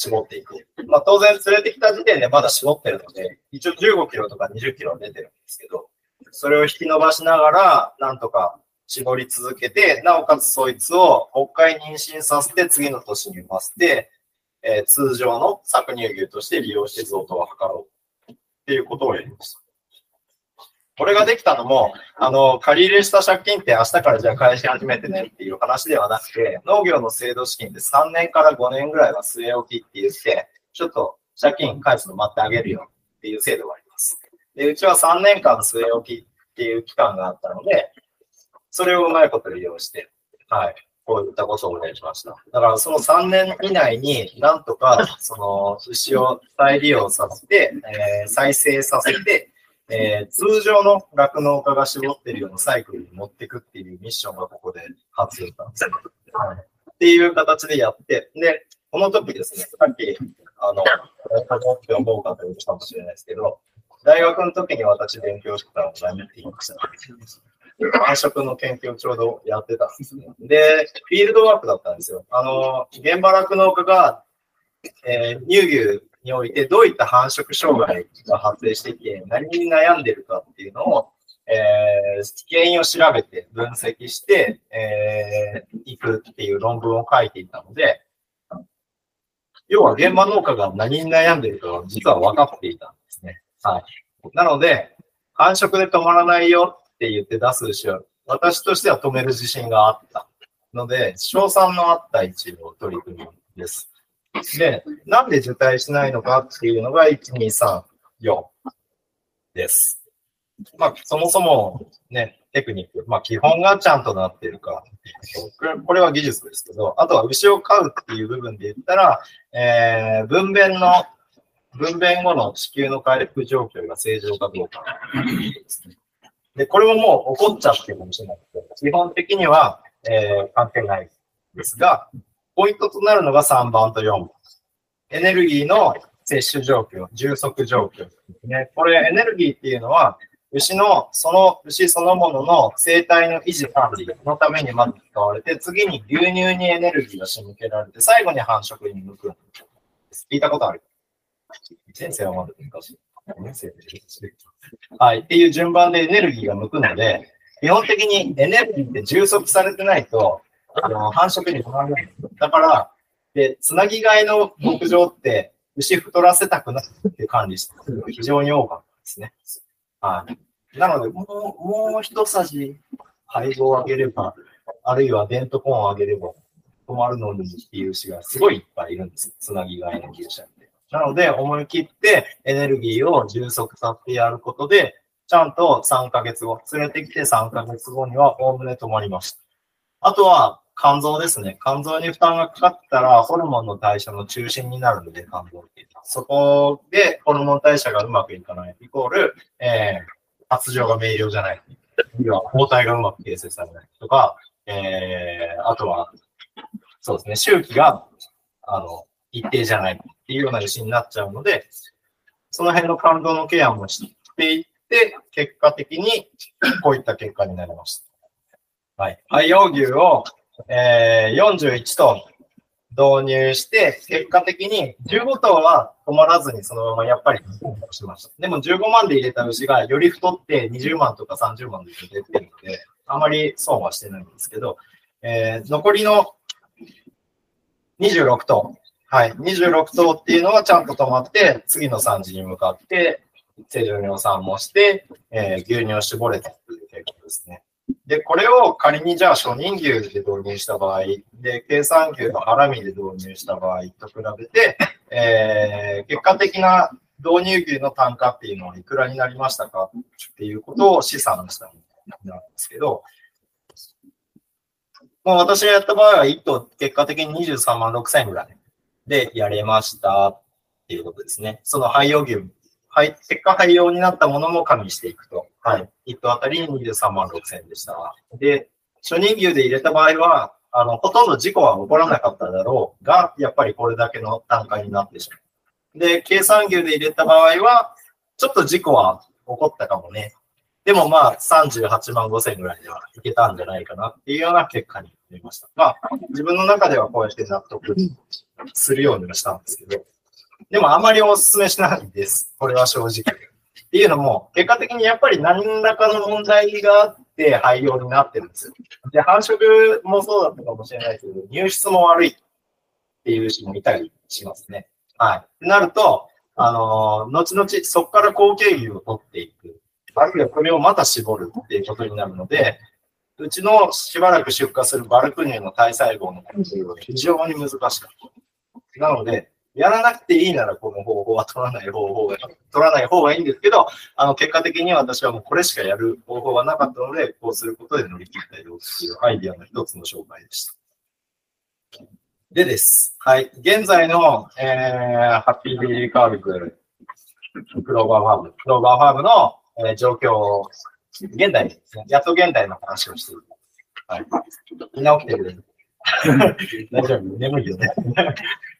絞っていく。まあ、当然連れてきた時点でまだ絞ってるので、一応15キロとか20キロ出てるんですけど、それを引き伸ばしながら、なんとか絞り続けて、なおかつそいつを国会妊娠させて次の年に産ませて、えー、通常の搾乳牛として利用して増頭を図ろうっていうことをやりました。これができたのも、あの、借り入れした借金って明日からじゃあ返し始めてねっていう話ではなくて、農業の制度資金で3年から5年ぐらいは据え置きって言って、ちょっと借金返すの待ってあげるよっていう制度があります。で、うちは3年間据え置きっていう期間があったので、それをうまいこと利用して、はい。こういったことをお願いしました。だからその3年以内になんとかその牛を再利用させて、えー、再生させて、えー、通常の酪農家が絞ってるようなサイクルに持っていくっていうミッションがここで発表したんですよ。はい、っていう形でやって、で、この時ですね、さっき、あの、思って思う方いるかもしれないですけど、大学の時に私勉強してたのが何って言いました、繁殖の研究をちょうどやってたんですね。で、フィールドワークだったんですよ。あの、現場酪農家が、えー、乳牛においてどういった繁殖障害が発生していて、何に悩んでるかっていうのを、えー、原因を調べて分析して、えー、いくっていう論文を書いていたので、要は現場農家が何に悩んでるかは実は分かっていたんですね。はい。なので、繁殖で止まらないよって言って出す牛は、私としては止める自信があったので、賞賛のあった一応取り組みです。で、なんで受胎しないのかっていうのが、1、2、3、4です。まあ、そもそもね、テクニック、まあ、基本がちゃんとなっているか。これは技術ですけど、あとは牛を飼うっていう部分で言ったら、えー、分娩の、分娩後の子宮の回復状況が正常かどうかですね。で、これももう起こっちゃってるかもしれないけど、基本的には、えー、関係ないですが、ポイントとなるのが3番と4番。エネルギーの摂取状況、充足状況ですね。これエネルギーっていうのは、牛の、その牛そのものの生態の維持管理のためにまず使われて、次に牛乳にエネルギーが仕向けられて、最後に繁殖に向くんです。聞いたことある？先生はまだ昔。はい。っていう順番でエネルギーが向くので、基本的にエネルギーって充足されてないと、あの、繁殖につながない。だから、で、つなぎ替えの牧場って、牛太らせたくないって管理してるのが非常に多かったですね。はい。なので、もう、もう一さじ配合を上げれば、あるいはデントコーンを上げれば止まるのにっていう牛がすごいいっぱいいるんです。つなぎ替えの牛舎って。なので、思い切ってエネルギーを充足させてやることで、ちゃんと3ヶ月後、連れてきて3ヶ月後にはおおむね止まりました。あとは、肝臓ですね。肝臓に負担がかかったら、ホルモンの代謝の中心になるので、肝臓っていうのは。そこで、ホルモン代謝がうまくいかない。イコール、えー、発情が明瞭じゃない。要は、抗体がうまく形成されないとか、えー、あとは、そうですね、周期が、あの、一定じゃないっていうような牛になっちゃうので、その辺の肝臓のケアもしていって、結果的にこういった結果になりました。はい。廃用牛をえー、41トン導入して、結果的に15頭は止まらずにそのままやっぱりしました。でも15万で入れた牛がより太って20万とか30万で出てるので、あまり損はしてないんですけど、えー、残りの26頭。はい。26頭っていうのはちゃんと止まって、次の産地に向かって、正常尿産もして、えー、牛乳を絞れたという結果ですね。で、これを仮にじゃあ初任牛で導入した場合、で、計算牛のハラミで導入した場合と比べて、えー、結果的な導入牛の単価っていうのはいくらになりましたかっていうことを試算したものなんですけど、もう私がやった場合は1頭結果的に23万6千円ぐらいでやれましたっていうことですね。その廃用牛はい、結果廃用になったものも加味していくと。はい。1頭あたり23万6千円でした。で、初任牛で入れた場合は、あの、ほとんど事故は起こらなかっただろうが、やっぱりこれだけの単価になってしまう。で、計算牛で入れた場合は、ちょっと事故は起こったかもね。でもまあ、38万5千ぐらいではいけたんじゃないかなっていうような結果になりました。まあ、自分の中ではこうやって納得するようにはしたんですけど、でもあまりお勧めしないです。これは正直。っていうのも、結果的にやっぱり何らかの問題があって廃業になってるんですよ。で、繁殖もそうだったかもしれないけど、入室も悪いっていう人もいたりしますね。はい。なると、あのー、後々そこから後継牛を取っていくあるいはこれをまた絞るっていうことになるので、うちのしばらく出荷するバルク乳の体細胞の研究は非常に難しかった。なので、やらなくていいならこの方法は取らない方法が、取らない方がいいんですけど、あの、結果的に私はもうこれしかやる方法がなかったので、こうすることで乗り切ったよっていうアイディアの一つの紹介でした。でです。はい。現在の、えー、ハッピーデイリーカービク、クローバーファーム、クローバーファームの、えー状況を、現代ですね。やっと現代の話をしている。はい。みんな起きてる。大丈夫？眠いよね。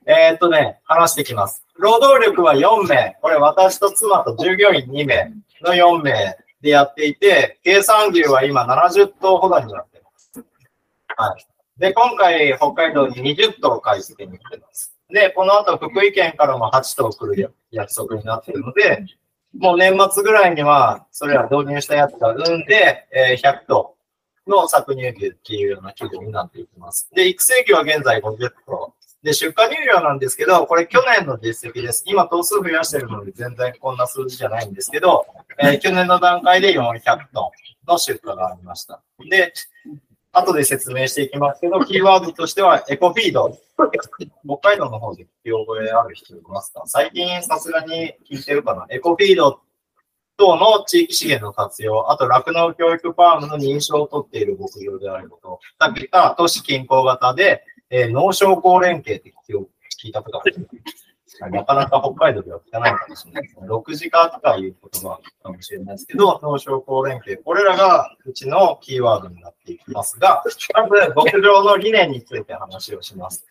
えーっとね、話してきます。労働力は4名。これ私と妻と従業員2名の4名でやっていて、計算牛は今70頭ほどになってます。はい。で、今回北海道に20頭買い付けに来てます。で、この後福井県からも8頭来る約束になってるので、もう年末ぐらいには、それら導入したやつが産んで、えー100頭の搾乳牛っていうような規模になっていきます。で、育成牛は現在50頭。で、出荷乳量なんですけど、これ去年の実績です。今頭数増やしてるので全然こんな数字じゃないんですけど、えー去年の段階で400トンの出荷がありました。で、後で説明していきますけど、キーワードとしてはエコフィード。北海道の方で聞き覚えある人いますか？最近さすがに聞いてるかな？エコフィード等の地域資源の活用、あと酪農教育ファームの認証を取っている牧場であること、さっき言った都市近郊型で、えー農商工連携って聞いたことある。なかなか北海道では聞かないかもしれないですね。6時間とかいう言葉かもしれないですけど、農商工連携、これらがうちのキーワードになっていきますが、まず牧場の理念について話をします。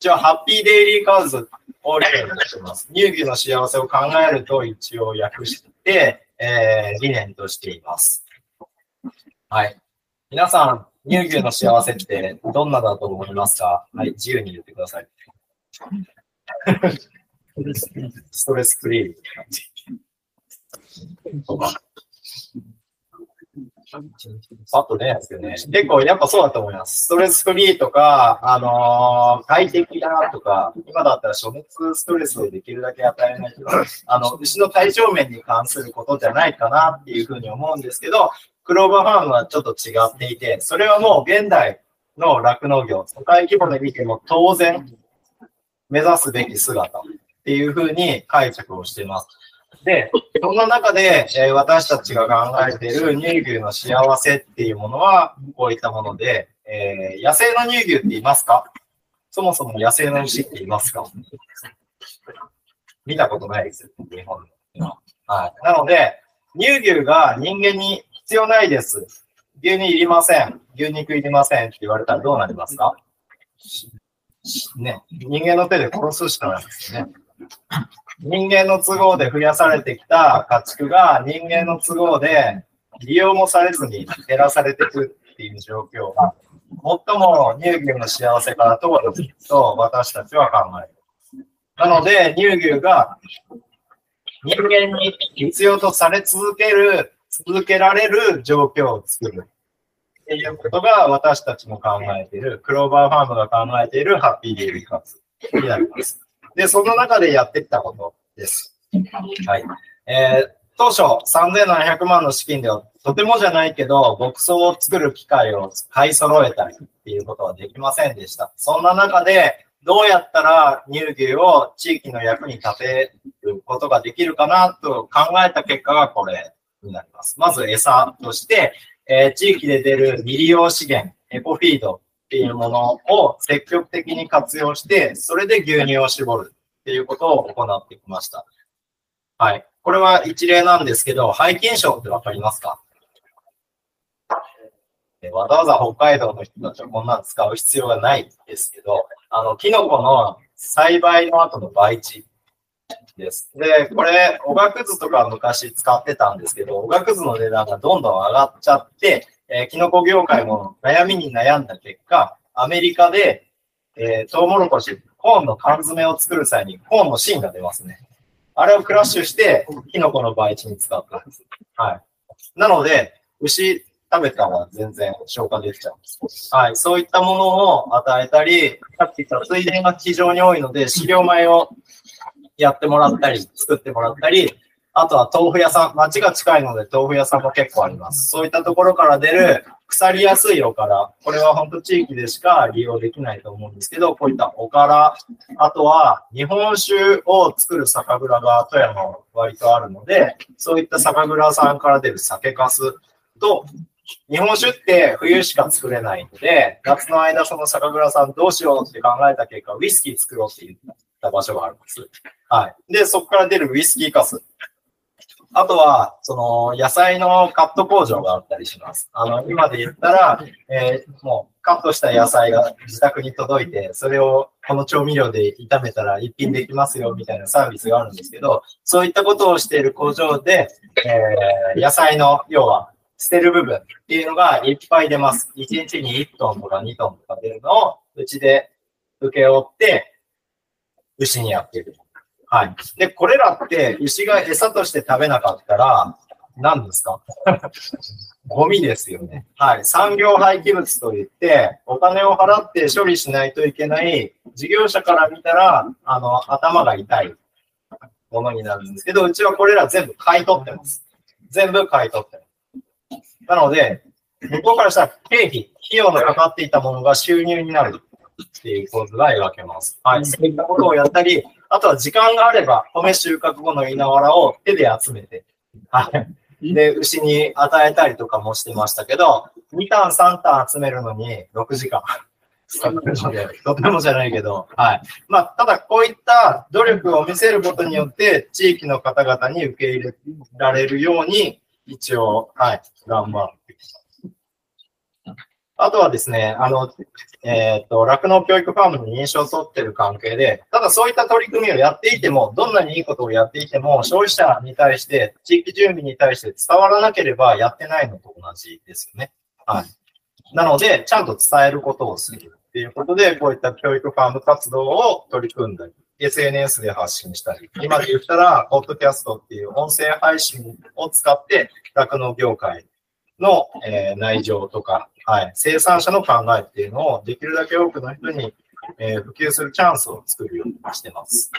一応、ハッピーデイリーカーズを理念にしてます。乳牛の幸せを考えると一応訳して、えー理念としています。はい。皆さん、乳牛の幸せってどんなだと思いますか？はい、自由に言ってください。ストレスフリー。パッとね、ですけどね。結構やっぱそうだと思います。ストレスフリーとか、あのー快適だとか、今だったら暑熱ストレスをできるだけ与えないとか、あの、牛の体調面に関することじゃないかなっていうふうに思うんですけど、クローバーファームはちょっと違っていて、それはもう現代の酪農業、世界規模で見ても当然目指すべき姿っていうふうに解釈をしています。で、そんな中で、えー私たちが考えている乳牛の幸せっていうものは、こういったもので、えー野生の乳牛っていますか？そもそも野生の牛っていますか？見たことないです、日本では。はい。なので、乳牛が人間に必要ないです。牛乳いりません。牛肉いりませんって言われたらどうなりますか？ね。人間の手で殺すしかないですね。人間の都合で増やされてきた家畜が人間の都合で利用もされずに減らされていくっていう状況が、最も乳牛の幸せから遠いと私たちは考える。なので、乳牛が人間に必要とされ続ける、続けられる状況を作る。っていうことが私たちも考えている、クローバーファームが考えているハッピーデイリー活になります。で、その中でやってきたことです。はい。えー当初3700万の資金ではとてもじゃないけど、牧草を作る機械を買い揃えたりっていうことはできませんでした。そんな中で、どうやったら乳牛を地域の役に立てることができるかなと考えた結果がこれになります。まず餌として、えー地域で出る未利用資源、エコフィードっていうものを積極的に活用して、それで牛乳を絞るっていうことを行ってきました。はい。これは一例なんですけど、背筋症ってわかりますか？わざわざ北海道の人たちはこんなの使う必要がないですけど、あの、キノコの栽培の後の培地です。で、これ、おがくずとか昔使ってたんですけど、おがくずの値段がどんどん上がっちゃって、えーキノコ業界も悩みに悩んだ結果、アメリカで、えートウモロコシ、コーンの缶詰を作る際にコーンの芯が出ますね。あれをクラッシュして、キノコの培地に使ったんです。はい。なので、牛食べたら全然消化できちゃうんです。はい。そういったものを与えたり、さっき言った水田が非常に多いので、飼料米をやってもらったり、作ってもらったり、あとは豆腐屋さん、町が近いので豆腐屋さんも結構あります。そういったところから出る腐りやすいおから、これは本当地域でしか利用できないと思うんですけど、こういったおから、あとは日本酒を作る酒蔵が富山は割とあるので、そういった酒蔵さんから出る酒粕と、日本酒って冬しか作れないので、夏の間その酒蔵さんどうしようって考えた結果、ウイスキー作ろうって言ったた場所があるんです。はい。で、そこから出るウイスキーカス。あとは、その、野菜のカット工場があったりします。あの、今で言ったら、えーもう、カットした野菜が自宅に届いて、それをこの調味料で炒めたら一品できますよ、みたいなサービスがあるんですけど、そういったことをしている工場で、えー野菜の、要は、捨てる部分っていうのがいっぱい出ます。1日に1トンとか2トンとか出るのを、うちで受け負って、牛にやってる。はい。で、これらって牛が餌として食べなかったら、何ですか？ゴミですよね。はい。産業廃棄物といって、お金を払って処理しないといけない、事業者から見たら、あの、頭が痛いものになるんですけど、うちはこれら全部買い取ってます。全部買い取ってます。なので、向こうからしたら経費、費用のかかっていたものが収入になるっていう構図が描けます。はい。そういったことをやったり、あとは時間があれば、米収穫後の稲わらを手で集めて、はい。で、牛に与えたりとかもしてましたけど、2単3単集めるのに6時間。とてもじゃないけど、はい。まあ、ただこういった努力を見せることによって、地域の方々に受け入れられるように、一応、はい、頑張ってきた。あとはですね、あの、えっ、と、酪農教育ファームに認証を取ってる関係で、ただそういった取り組みをやっていても、どんなにいいことをやっていても、消費者に対して、地域住民に対して伝わらなければやってないのと同じですよね。はい。なので、ちゃんと伝えることをするっていうことで、こういった教育ファーム活動を取り組んだり、SNS で発信したり、今で言ったら、ポッドキャストっていう音声配信を使って、酪農業界の、えー内情とか、はい、生産者の考えっていうのをできるだけ多くの人に、えー普及するチャンスを作るようにしてます。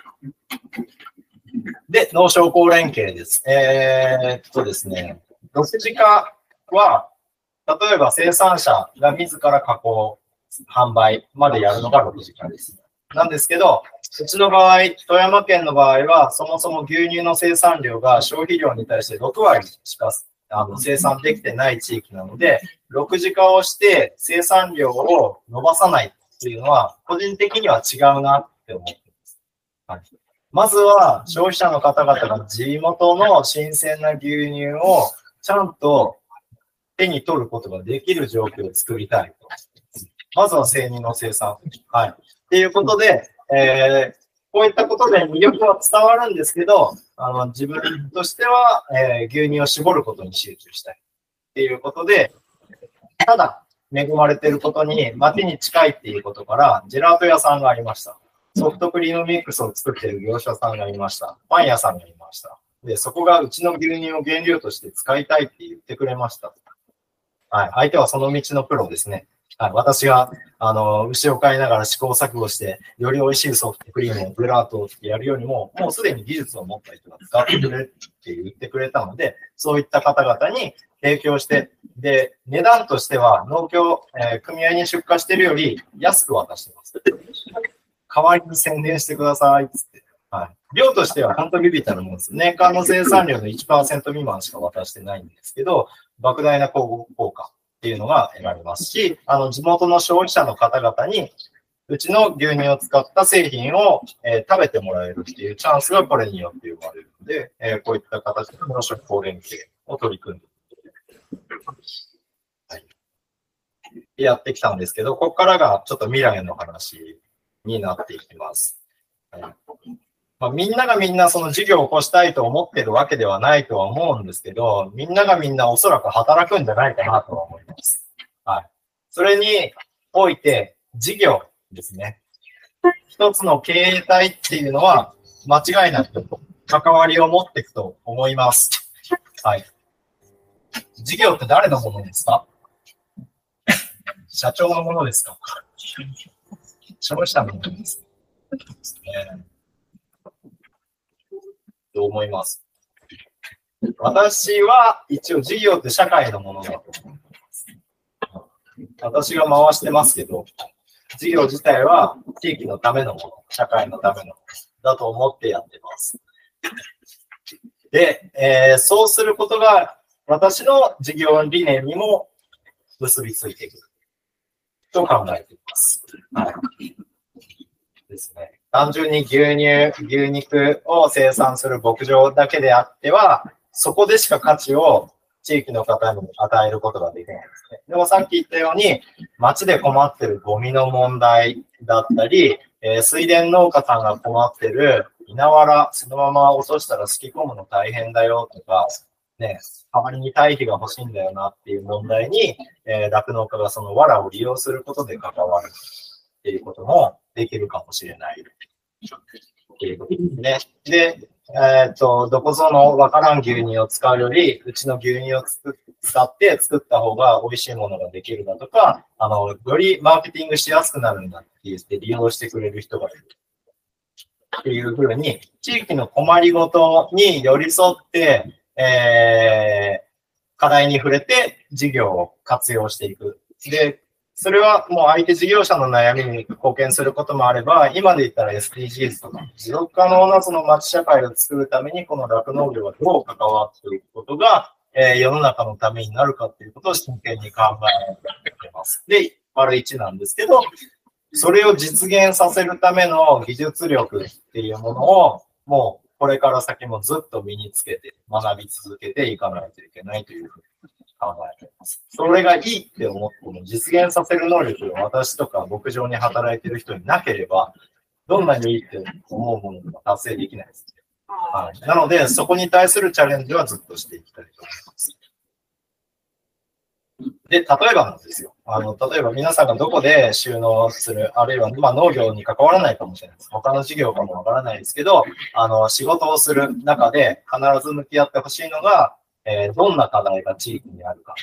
で、農商工連携です。えーっとですね、6時化は、例えば生産者が自ら加工、販売までやるのが6時化です。なんですけど、うちの場合、富山県の場合は、そもそも牛乳の生産量が消費量に対して6割しかあの生産できてない地域なので、6次化をして生産量を伸ばさないっていうのは、個人的には違うなって思ってます。はい、まずは、消費者の方々が地元の新鮮な牛乳をちゃんと手に取ることができる状況を作りたいと。まずは生乳の生産。はい。っていうことで、えーこういったことで魅力は伝わるんですけど、あの自分としては、えー牛乳を絞ることに集中したい。っていうことで、ただ、恵まれていることに、街に近いっていうことから、ジェラート屋さんがありました。ソフトクリームミックスを作っている業者さんがいました。パン屋さんがいました。で、そこがうちの牛乳を原料として使いたいって言ってくれました。はい。相手はその道のプロですね。はい。私が、あの、牛を飼いながら試行錯誤して、より美味しいソフトクリームをブラートをやるよりも、もうすでに技術を持った人が使ってくれって言ってくれたので、そういった方々に提供して、で、値段としては農協、えー組合に出荷してるより安く渡してます。代わりに宣伝してくださいつって。はい。量としては本当ビビったるもんです。年間の生産量の1%未満しか渡してないんですけど、莫大な広告効果っていうのが得られますし、あの、地元の消費者の方々に、うちの牛乳を使った製品を、えー食べてもらえるっていうチャンスがこれによって生まれるので、えーこういった形で農食法連携を取り組んで、はい、やってきたんですけど、ここからがちょっと未来の話になっていきます。はいまあ、みんながみんなその事業を起こしたいと思ってるわけではないとは思うんですけど、みんながみんなおそらく働くんじゃないかなとは思います。はい。それにおいて、事業ですね。一つの経営体っていうのは、間違いなく関わりを持っていくと思います。はい。事業って誰のものですか？社長のものですか？消費者のものです。ですね。と思います？私は一応事業って社会のものだと思います。私が回してますけど、事業自体は地域のためのもの、社会のためのものだと思ってやってます。で、えーそうすることが私の事業理念にも結びついていくと考えています。はい。ですね。単純に牛乳、牛肉を生産する牧場だけであっては、そこでしか価値を地域の方に与えることができないんですね。でもさっき言ったように、街で困ってるゴミの問題だったり、えー水田農家さんが困ってる稲わら、そのまま落としたらすき込むの大変だよとか、ね、代わりに堆肥が欲しいんだよなっていう問題に、えー酪農家がその藁を利用することで関わるっていうこともできるかもしれない。ですね。で、えっ、と、どこぞのわからん牛乳を使うより、うちの牛乳を使って作った方が美味しいものができるだとか、あの、よりマーケティングしやすくなるんだって言って利用してくれる人がいる。っていうふうに、地域の困りごとに寄り添って、えー、課題に触れて事業を活用していく。で、それはもう相手事業者の悩みに貢献することもあれば、今で言ったら SDGs とか、持続可能なその町社会を作るために、この酪農業がどう関わっていくことが、えー世の中のためになるかっていうことを真剣に考えています。で、丸1なんですけど、それを実現させるための技術力っていうものを、もうこれから先もずっと身につけて学び続けていかないといけないというふうに考えています。それがいいって思っても実現させる能力が私とか牧場に働いてる人になければ、どんなにいいって思うものも達成できないです。はい、なので、そこに対するチャレンジはずっとしていきたいと思います。で、例えばなんですよ。あの、例えば皆さんがどこで収納する、あるいは、まあ農業に関わらないかもしれないです。他の事業かもわからないですけど、あの、仕事をする中で必ず向き合ってほしいのが、えーどんな課題が地域にあるか。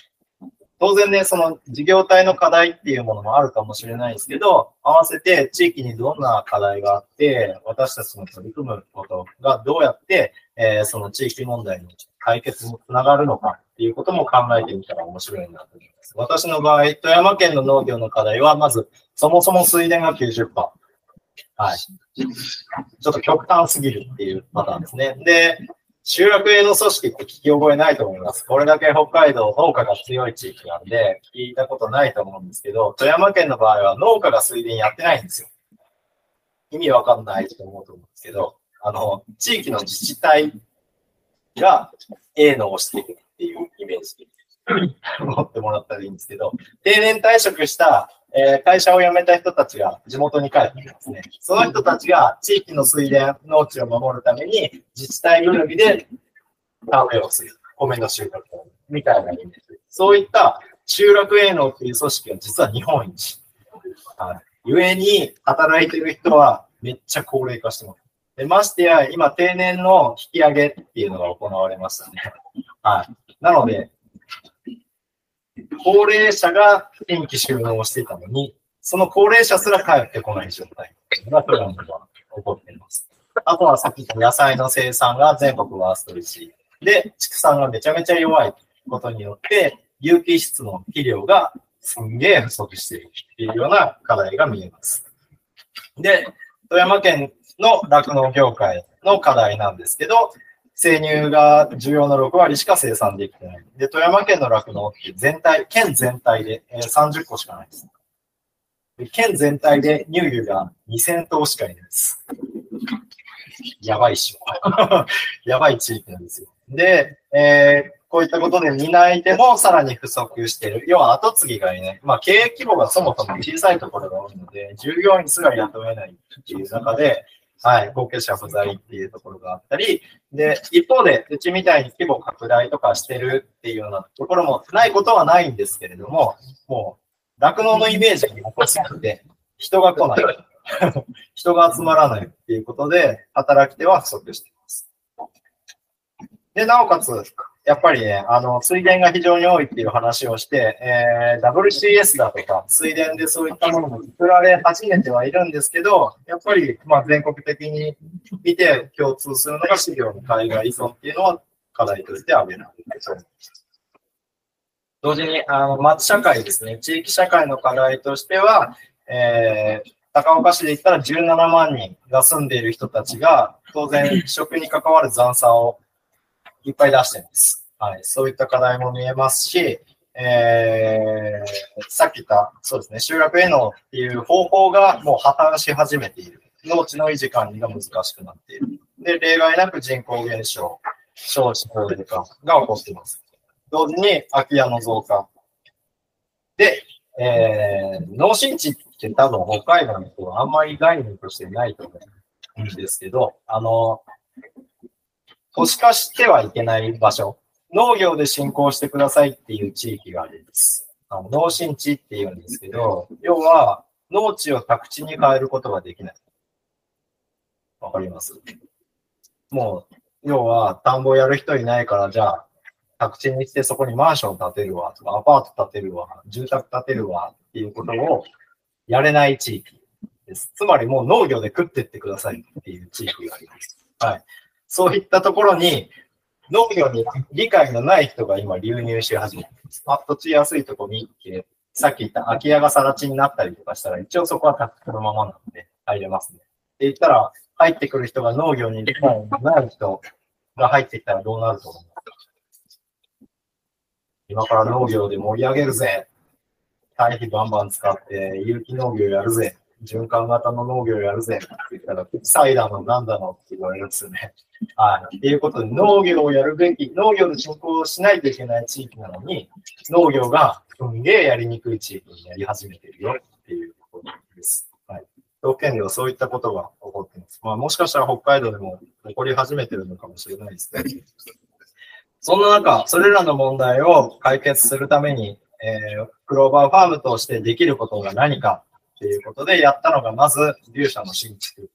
当然ね、その事業体の課題っていうものもあるかもしれないですけど、合わせて地域にどんな課題があって、私たちの取り組むことがどうやって、えーその地域問題の解決につながるのかていうことも考えてみたら面白いなと思います。私の場合、富山県の農業の課題は、まず、そもそも水田が90%。はい。ちょっと極端すぎるっていうパターンですね。で、集落営の組織って聞き覚えないと思います。これだけ北海道農家が強い地域なんで、聞いたことないと思うんですけど、富山県の場合は農家が水田やってないんですよ。意味わかんないと思うと思うんですけど、あの、地域の自治体が A のをしていくっていうイメージで思ってもらったらいいんですけど、定年退職した、えー会社を辞めた人たちが地元に帰ってきますね。その人たちが地域の水田、農地を守るために自治体ぐるみで田植えをする。米の収穫をみたいなイメージ。そういった集落営農っていう組織は実は日本一。はい。故に働いてる人はめっちゃ高齢化してます。でましてや、今定年の引き上げっていうのが行われましたね。はい。なので、高齢者が新規収納をしていたのに、その高齢者すら帰ってこない状態が富山では起こっています。あとはさっき言った野菜の生産が全国ワースト1位。で、畜産がめちゃめちゃ弱いことによって、有機質の肥料がすんげえ不足しているっていうような課題が見えます。で、富山県の酪農業界の課題なんですけど、生乳が需要の6割しか生産できてない。で、富山県の酪農って全体、県全体でえー30個しかないです。で県全体で乳牛が2000頭しかいないです。やばいっしょ。やばい地域なんですよ。で、えーこういったことで担い手もさらに不足している。要は後継ぎがいない。まあ経営規模がそもそも小さいところが多いので、従業員すら雇えないっていう中で、はい、後継者不在っていうところがあったり、で、一方で、うちみたいに規模拡大とかしてるっていうようなところもないことはないんですけれども、もう、酪農のイメージが残すので、人が来ない。人が集まらないっていうことで、働き手は不足しています。で、なおかつ、やっぱりね、あの、水田が非常に多いっていう話をして、えー WCS だとか、水田でそういったものも作られ始めてはいるんですけど、やっぱり、まあ、全国的に見て共通するのが飼料の海外依存っていうのは課題として挙げられる。同時に、あの、町社会ですね。地域社会の課題としては、えー、高岡市で言ったら17万人が住んでいる人たちが、当然、食に関わる残差をいっぱい出してます。はい。そういった課題も見えますし、えー、さっき言った、そうですね、集落へのっていう方法がもう破綻し始めている。農地の維持管理が難しくなっている。で、例外なく人口減少、少子高齢化が起こっています。同時に空き家の増加。で、えー、農心地って多分北海道の人はあんまり概念としてないと思うんですけど、あの、都市化してはいけない場所、農業で進行してくださいっていう地域があるんです。あの農心地って言うんですけど、要は農地を宅地に変えることができない。わかります？もう、要は田んぼやる人いないから、じゃあ、宅地にしてそこにマンション建てるわ、とか、アパート建てるわ、住宅建てるわっていうことをやれない地域です。つまりもう農業で食ってってくださいっていう地域があります。はい。そういったところに、農業に理解のない人が今流入し始めてます。あ、土地安いとこに行って、さっき言った空き家が更地になったりとかしたら、一応そこは宅地のままなので入れますね。って言ったら、入ってくる人が農業に理解のない人が入ってきたらどうなると思う？今から農業で盛り上げるぜ。堆肥バンバン使って有機農業やるぜ。循環型の農業やるぜ。って言ったら、サイダーのなんだのって言われるんですよね。はい。っていうことで、農業をやるべき、農業の進行をしないといけない地域なのに、農業がすんげえやりにくい地域になり始めてるよっていうことです。はい。道県ではそういったことが起こっています。まあもしかしたら北海道でも起こり始めてるのかもしれないですね。そんな中、それらの問題を解決するために、えー、クローバーファームとしてできることが何かっていうことでやったのが、まず、牛舎の新築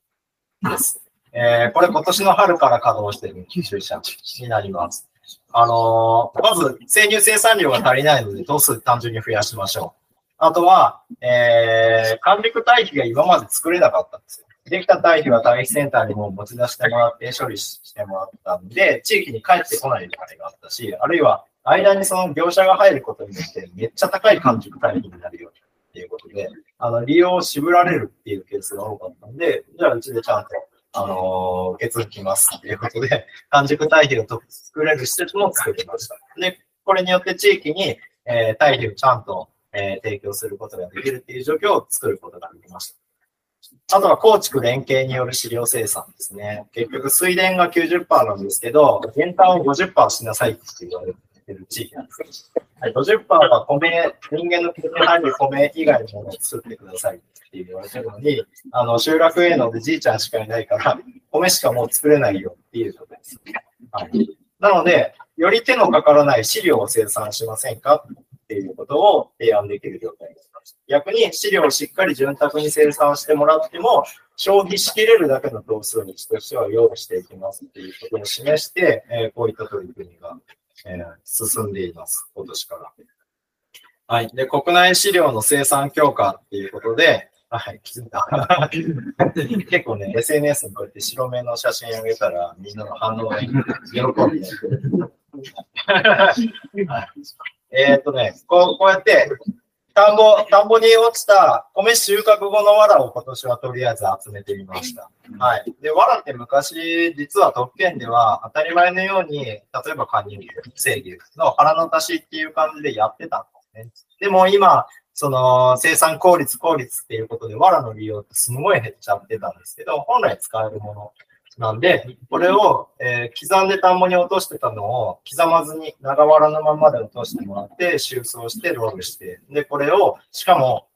です。えー、これ今年の春から稼働している牛舎になります。あのーまず、生乳生産量が足りないので、頭数単純に増やしましょう。あとは、えー、完熟堆肥が今まで作れなかったんですよ。できた堆肥は堆肥センターにも持ち出してもらって処理してもらったんで、地域に帰ってこない場合があったし、あるいは間にその業者が入ることによってめっちゃ高い完熟堆肥になるよっていうことで、あの、利用を絞られるっていうケースが多かったんで、じゃあうちでちゃんと、あのー、決きますっていうことで、完熟堆肥を作れる施設も作りました。で、これによって地域に、えー、堆肥をちゃんと、えー提供することができるっていう状況を作ることができました。あとは、構築連携による飼料生産ですね。結局、水田が90%なんですけど、減反を50%しなさいって言われてる地域なんです。はい、50%は米、人間の経験入る米以外のものを作ってくださいって言われてるのに、あの、集落営農でじいちゃんしかいないから、米しかもう作れないよっていう状態です。はい、なので、より手のかからない飼料を生産しませんかっていうことを提案できる状態になりました。逆に飼料をしっかり潤沢に生産してもらっても、消費しきれるだけの頭数にとしては用意していきますっていうことを示して、えーこういった取り組みが、えー進んでいます、今年から。はい。で、国内飼料の生産強化っていうことで、はい、気づいた。結構ね、SNS にこうやって白目の写真あげたら、みんなの反応が喜んで。はいえーっとね、こうこうやって、田んぼ、田んぼに落ちた米収穫後の藁を今年はとりあえず集めてみました。はい。で、藁って昔、実は特権では当たり前のように、例えばカニ牛、生牛の腹の足しっていう感じでやってたんですね。でも今、その生産効率、効率っていうことで藁の利用ってすごい減っちゃってたんですけど、本来使えるものなんで、これを、えー刻んで田んぼに落としてたのを刻まずに長藁のままで落としてもらって、収束してロールして、で、これを、しかも、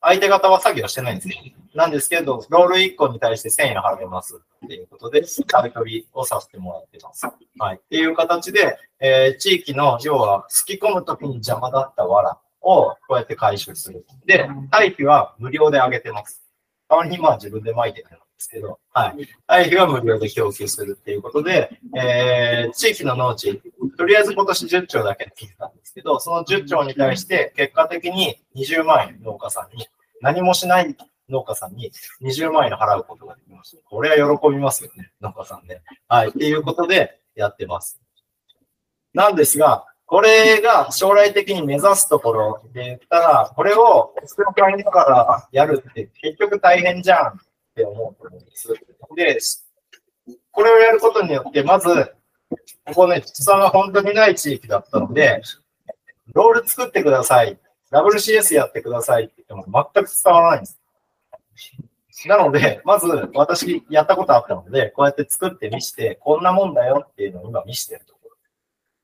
相手方は作業してないんですよ。なんですけど、ロール1個に対して1000円払いますっていうことで、買い取りをさせてもらってます。はい。っていう形で、えー地域の、要は、すき込むときに邪魔だった藁を、こうやって回収する。で、堆肥は無料であげてます。代わりにまあ自分で撒いてるんですけど、はい。堆肥は無料で供給するっていうことで、えー地域の農地、とりあえず今年10兆だけ聞いたんですけど、その10兆に対して結果的に20万円農家さんに、何もしない農家さんに20万円払うことができました。これは喜びますよね、農家さんね。はい。っていうことでやってます。なんですが、これが将来的に目指すところで言ったら、これをスクラムながらやるって結局大変じゃんっって思うと思うんです。で、これをやることによって、まず、ここね、畜産が本当にない地域だったので、ロール作ってください。WCS やってくださいって言っても全く伝わらないんです。なので、まず私やったことあったので、こうやって作って見して、こんなもんだよっていうのを今見してるところ。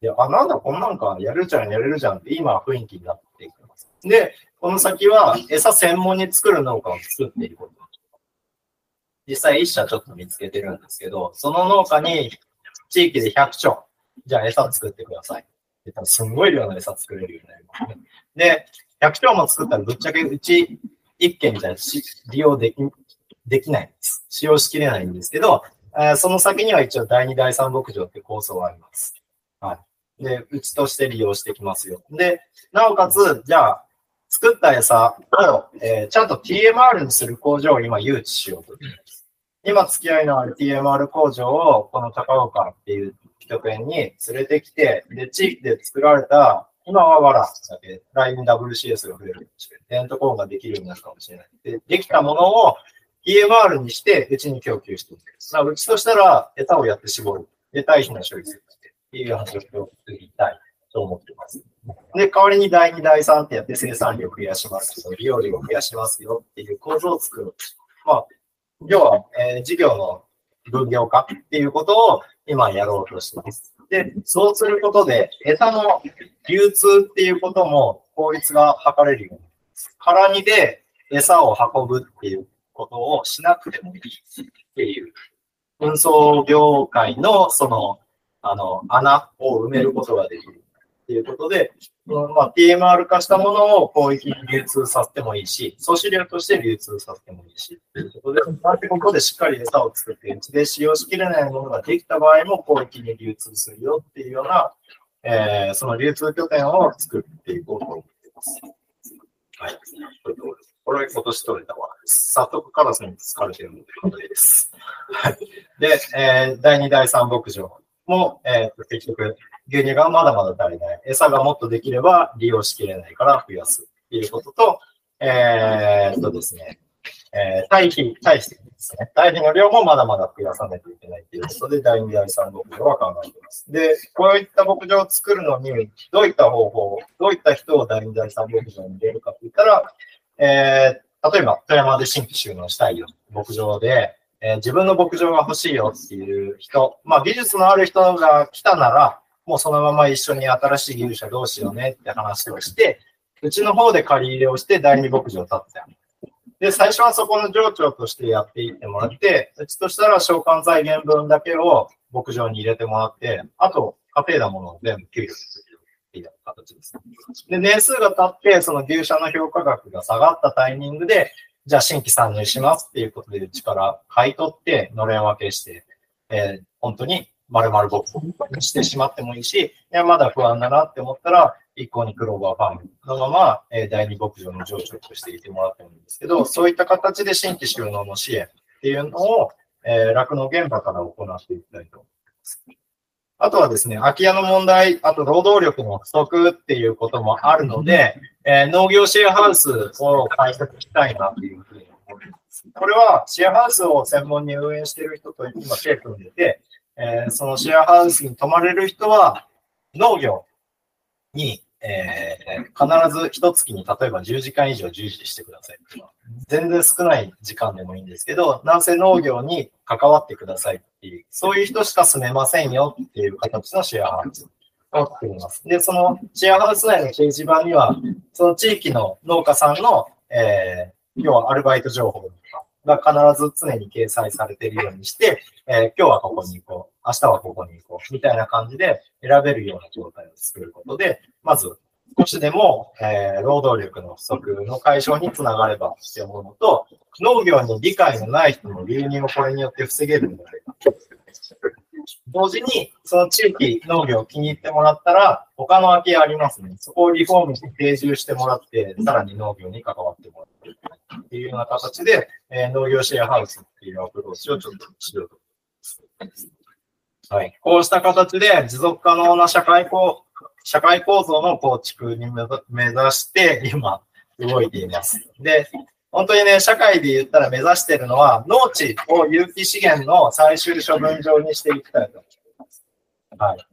で、あ、なんだ、こんなんかやるじゃん、やれるじゃんって今雰囲気になっていきます。で、この先は餌専門に作る農家を作っていくこと。実際一社ちょっと見つけてるんですけど、その農家に地域で100丁、じゃあ餌作ってください。って言すんごい量の餌作れるようになります、で、100丁も作ったらぶっちゃけうち1軒じゃ利用でき、できないんです。使用しきれないんですけど、えー、その先には一応第2、第3牧場って構想があります。はい。で、うちとして利用してきますよ。で、なおかつ、じゃあ、作った餌を、えー、ちゃんと TMR にする工場を今誘致しようと。今付き合いのある TMR 工場をこの高岡っていう拠点に連れてきて、で、地域で作られた今はわらだけ、ライン WCS が増えるかもしれない。デントコーンができるようになるかもしれない。で、できたものを EMR にして、うちに供給していく。まあ、うちとしたら、餌をやって絞る。で、堆肥の処理するっていう話を作りたいと思ってます。で、代わりに第2、第3ってやって生産量を増やしますよ。利用量を増やしますよっていう構造を作る。まあ、要は、えー、事業の分業化っていうことを今やろうとしてます。で、そうすることで、餌の流通っていうことも効率が図れるようになります。空荷で餌を運ぶっていうことをしなくてもいいっていう、運送業界のその、あの、穴を埋めることができるっていうことで、まあ、PMR 化したものを広域に流通させてもいいし、総資料として流通させてもいいし、ということで、ここでしっかり餌を作って、うちで使用しきれないものができた場合も広域に流通するよっていうような、えー、その流通拠点を作っていこうと思っています。はい。これ今年取れたわ。早速カラスに疲れてるので、これです。はい。で、えー、第2、第3牧場も、えー、結局、牛乳がまだまだ足りない。餌がもっとできれば利用しきれないから増やすっていうことと、えー、っとですね、えー、堆肥、堆肥ですね。堆肥の量もまだまだ増やさないといけないということで、第2、第3牧場は考えています。で、こういった牧場を作るのに、どういった方法、どういった人を第2、第3牧場に入れるかといったら、えー、例えば、富山で新規収納したいよ、牧場で、えー、自分の牧場が欲しいよっていう人、まあ、技術のある人が来たなら、もうそのまま一緒に新しい技術者どうしようねって話をして、うちの方で借り入れをして第二牧場を建てた。で、最初はそこの上長としてやっていってもらって、うちとしたら召喚財源分だけを牧場に入れてもらって、あと、稼いだものを全部給料するっていう形です。で、年数が経って、その牛舎の評価額が下がったタイミングで、じゃあ新規参入しますっていうことで、うちから買い取って、のれん分けして、えー、本当に丸々僕してしまってもいいし、いや、まだ不安だなって思ったら、一向にクローバーファームのまま、えー、第二牧場の上長としていてもらってもいいんですけど、そういった形で新規収納の支援っていうのを、えー、酪農現場から行っていきたいと思います。あとはですね、空き家の問題、あと労働力の不足っていうこともあるので、えー、農業シェアハウスを開設したいなというふうに思います。これはシェアハウスを専門に運営している人と今手組んでて、えー、そのシェアハウスに泊まれる人は農業に、えー、必ず一月に例えば10時間以上従事してください全然少ない時間でもいいんですけど、なんせ農業に関わってくださいっていう、そういう人しか住めませんよっていう形のシェアハウスを作ります。で、そのシェアハウス内の掲示板には、その地域の農家さんの、えー、要はアルバイト情報とかが必ず常に掲載されているようにして、えー、今日はここに行こう、明日はここに行こう、みたいな感じで選べるような状態を作ることで、まず少しでも、えー、労働力の不足の解消につながればって思うのと、農業に理解のない人の流入をこれによって防げるのであれば。同時に、その地域農業を気に入ってもらったら、他の空き家ありますね。そこをリフォームして定住してもらって、さらに農業に関わってもらうっていうような形で、えー、農業シェアハウスっていうアプローチをちょっとしようと思います。はい。こうした形で持続可能な社会構社会構造の構築に目指して今動いています。で、本当にね、社会で言ったら目指してるのは、農地を有機資源の最終処分場にしていきたいと思います。はい。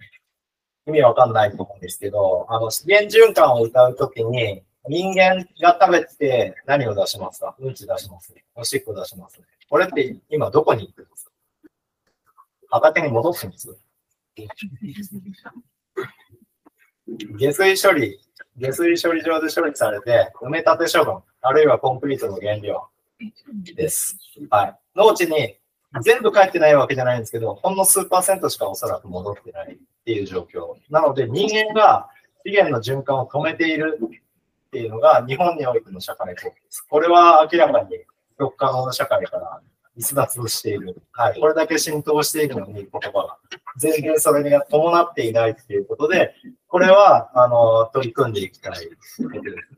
意味わかんないと思うんですけど、あの、資源循環を歌うときに、人間が食べて何を出しますか？うんち出しますね。おしっこ出しますね。これって今どこに行くんですか？畑に戻すんです下水処理、下水処理場で処理されて、埋め立て処分、あるいはコンクリートの原料です。はい。農地に全部帰ってないわけじゃないんですけど、ほんの数パーセントしかおそらく戻ってないっていう状況。なので人間が資源の循環を止めているっていうのが日本においての社会構造です。これは明らかに持続可能な社会から逸脱している。はい。これだけ浸透しているのに言葉が。全然それが伴っていないっていうことで、これは、あの、取り組んでいきたい。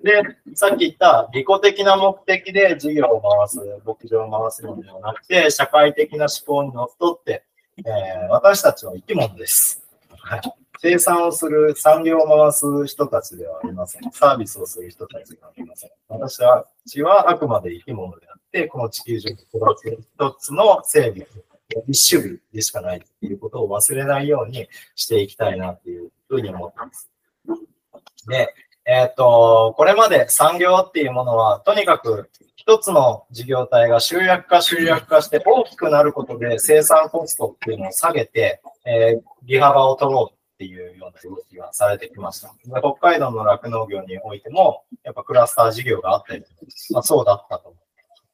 で、さっき言った利己的な目的で事業を回す、牧場を回すのではなくて、社会的な思考にのっとって、えー私たちは生き物です。はい。生産をする、産業を回す人たちではありません。サービスをする人たちではありません。私たちはあくまで生き物であって、この地球上に育つ一つの生物、一種類でしかないっていうことを忘れないようにしていきたいなっていうふうに思っています。で、えっ、と、これまで産業っていうものは、とにかく一つの事業体が集約化集約化して大きくなることで生産コストっていうのを下げて、えー利幅を取ろうっていうような動きがされてきました。北海道の酪農業においても、やっぱクラスター事業があったり、まあ、そうだったと。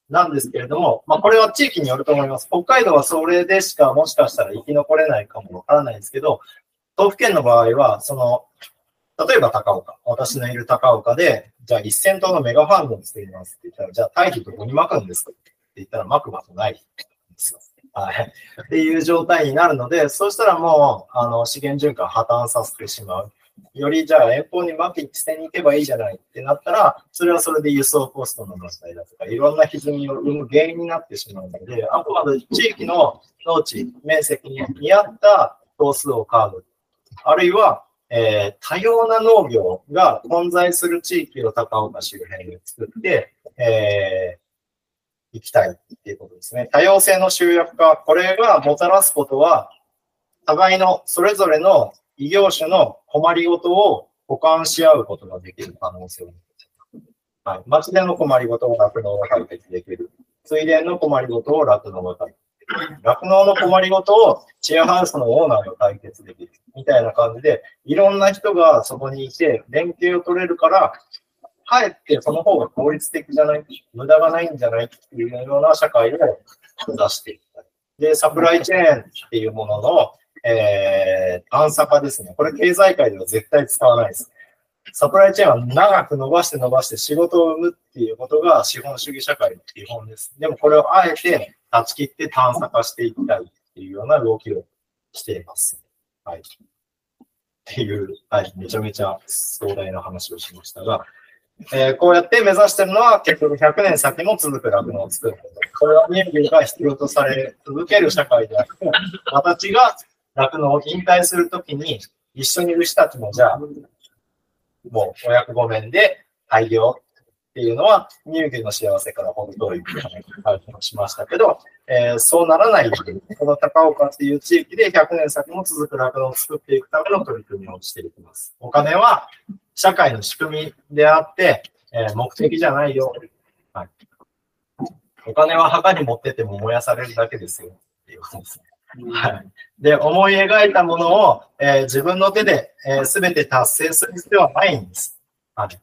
なんですけれども、まあ、これは地域によると思います。北海道はそれでしかもしかしたら生き残れないかもわからないんですけど、東府県の場合は、その、例えば高岡、私のいる高岡で、じゃあ1000頭のメガファームを作りますって言ったら、じゃあ堆肥どこに巻くんですかって言ったら巻く場所ないんですよ。はい。っていう状態になるので、そうしたらもう、あの、資源循環破綻させてしまう。よりじゃあ遠方に巻き捨てに行けばいいじゃないってなったら、それはそれで輸送コストの問題だとか、いろんな歪みを生む原因になってしまうので、あくまで地域の農地、面積に見合った頭数を買う。あるいは、えー多様な農業が混在する地域を高岡周辺に作って、えー行きたいっていうことですね。多様性の集約化、これがもたらすことは、互いのそれぞれの異業種の困りごとを補完し合うことができる可能性を持っていますはい。町での困りごとを酪農が解決できる。水田の困りごとを酪農が解決できる。酪農の困りごとをシェアハウスのオーナーが解決できる。みたいな感じで、いろんな人がそこにいて、連携を取れるから、かえってその方が効率的じゃない、無駄がないんじゃないっていうような社会を目指していきた。で、サプライチェーンっていうものの、えー、暗差化ですね。これ経済界では絶対使わないです。サプライチェーンは長く伸ばして伸ばして仕事を生むっていうことが資本主義社会の基本です。でもこれをあえて断ち切って探査化していきたいっていうような動きをしています。はい。っていう、はい、めちゃめちゃ壮大な話をしましたが、えーこうやって目指してるのは結局100年先も続く酪農を作ること。これは人類が必要とされ続ける社会であって、私が酪農を引退するときに一緒に牛たちもじゃあ、もうお役御免で廃業っていうのは乳牛の幸せからほど遠いっていう話をしましたけど、えーそうならないように、この高岡っていう地域で100年先も続く酪農を作っていくための取り組みをしていきます。お金は社会の仕組みであって、えー目的じゃないよ。はい。お金は墓に持ってっても燃やされるだけですよ。っていうことですね。はい。で、思い描いたものを、えー自分の手で、えー全て達成する必要はないんです。はい。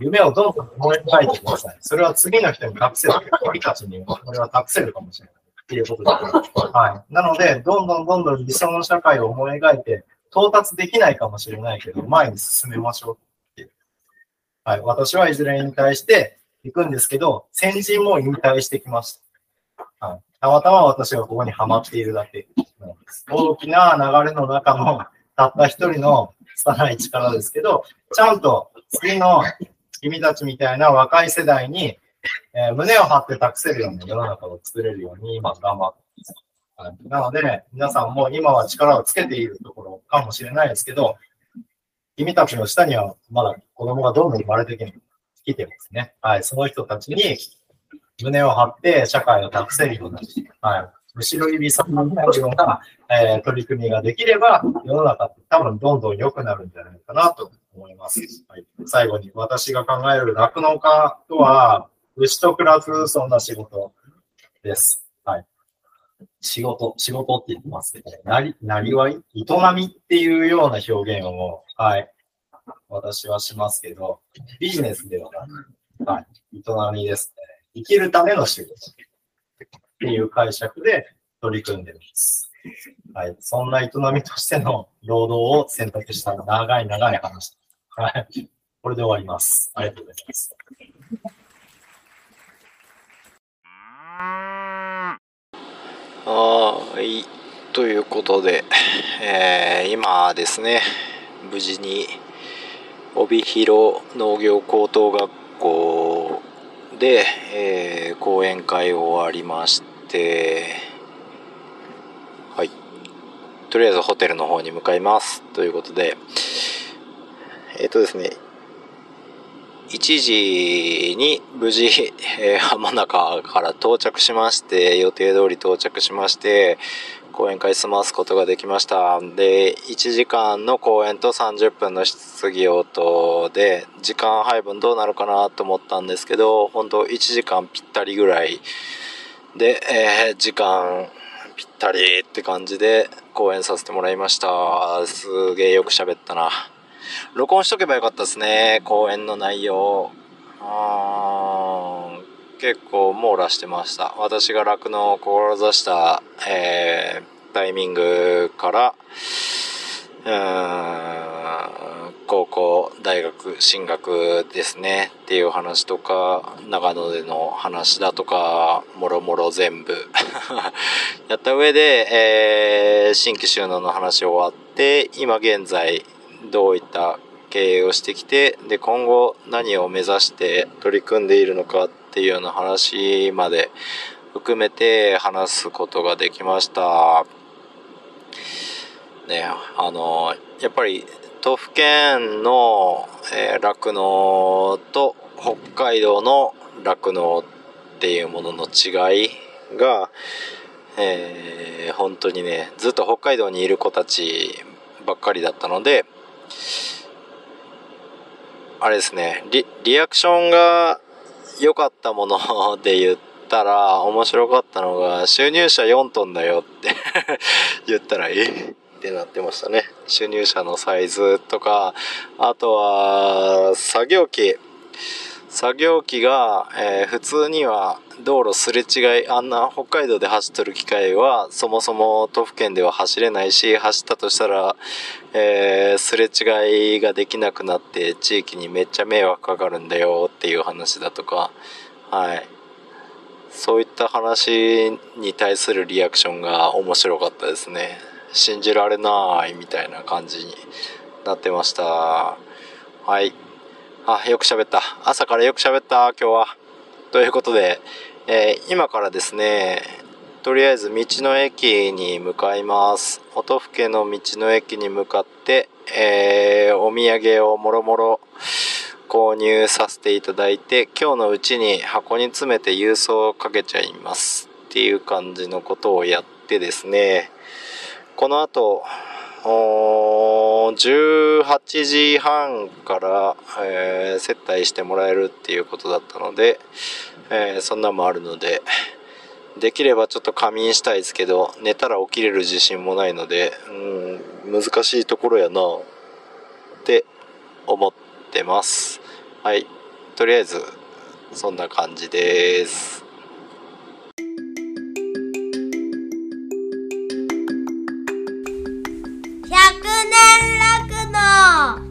夢をどんどん思い描いてください。それは次の人に託せる。君たちにこれは託せるかもしれない。っていうことです。はい。なので、どんどんどんどん理想の社会を思い描いて、到達できないかもしれないけど、前に進めましょうっていう。はい。私はいずれ引退していくんですけど、先人も引退してきました。はい。たまたま私はここにはまっているだけなんです。大きな流れの中のたった一人の拙い力ですけど、ちゃんと次の君たちみたいな若い世代に、えー胸を張って託せるような世の中を作れるように今頑張ってます。なので、皆さんも今は力をつけているところかもしれないですけど、君たちの下にはまだ子供がどんどん生まれてきてますね。はい。その人たちに胸を張って社会を託せるような、はい。後ろ指さんになるような、えー取り組みができれば、世の中って多分どんどん良くなるんじゃないかなと思います。はい、最後に私が考える酪農家とは、牛と暮らすそんな仕事です。仕事、仕事って言ってますけど、なり、なりわい？営みっていうような表現を、はい。私はしますけど、ビジネスではなく、はい。営みですね。生きるための仕事っていう解釈で取り組んでいます。はい。そんな営みとしての労働を選択した長い長い話。はい。これで終わります。ありがとうございます。はい。ということで、えー今ですね、無事に帯広農業高等学校で、えー講演会を終わりまして、はい。とりあえずホテルの方に向かいます。ということで、えっ、とですね、1時に無事、えー浜中から到着しまして、予定通り到着しまして、講演会済ますことができました。で、1時間の講演と30分の質疑応答で、時間配分どうなるかなと思ったんですけど、本当1時間ぴったりぐらいで、えー時間ぴったりって感じで講演させてもらいました。すげえよく喋ったな。録音しとけばよかったですね。講演の内容。あ結構網羅してました。私が酪農を志した、えータイミングから高校大学進学ですね。っていう話とか長野での話だとかもろもろ全部。やった上で、えー新規収納の話終わって今現在どういった経営をしてきてで今後何を目指して取り組んでいるのかっていうような話まで含めて話すことができました。ね、あのやっぱり都府県の酪農、と北海道の酪農っていうものの違いが、えー本当にねずっと北海道にいる子たちばっかりだったのであれですね。リリアクションが良かったもの で言ったら面白かったのが収入者4トンだよって 言ったらえ？ってなってましたね。収入者のサイズとかあとは作業機。作業機が、えー普通には道路すれ違いあんな北海道で走ってる機械はそもそも都府県では走れないし走ったとしたら、えーすれ違いができなくなって地域にめっちゃ迷惑かかるんだよっていう話だとかはい。そういった話に対するリアクションが面白かったですね。信じられないみたいな感じになってました。はい。あよく喋った。朝からよく喋った今日は。ということで、えー今からですねとりあえず道の駅に向かいます。音更の道の駅に向かって、えーお土産をもろもろ購入させていただいて今日のうちに箱に詰めて郵送をかけちゃいます。っていう感じのことをやってですね。この後おー18時半から、えー接待してもらえるっていうことだったので、えー、そんなもあるので、できればちょっと仮眠したいですけど、寝たら起きれる自信もないので、うん、難しいところやなって思ってます。はい。とりあえず、そんな感じです。百年楽の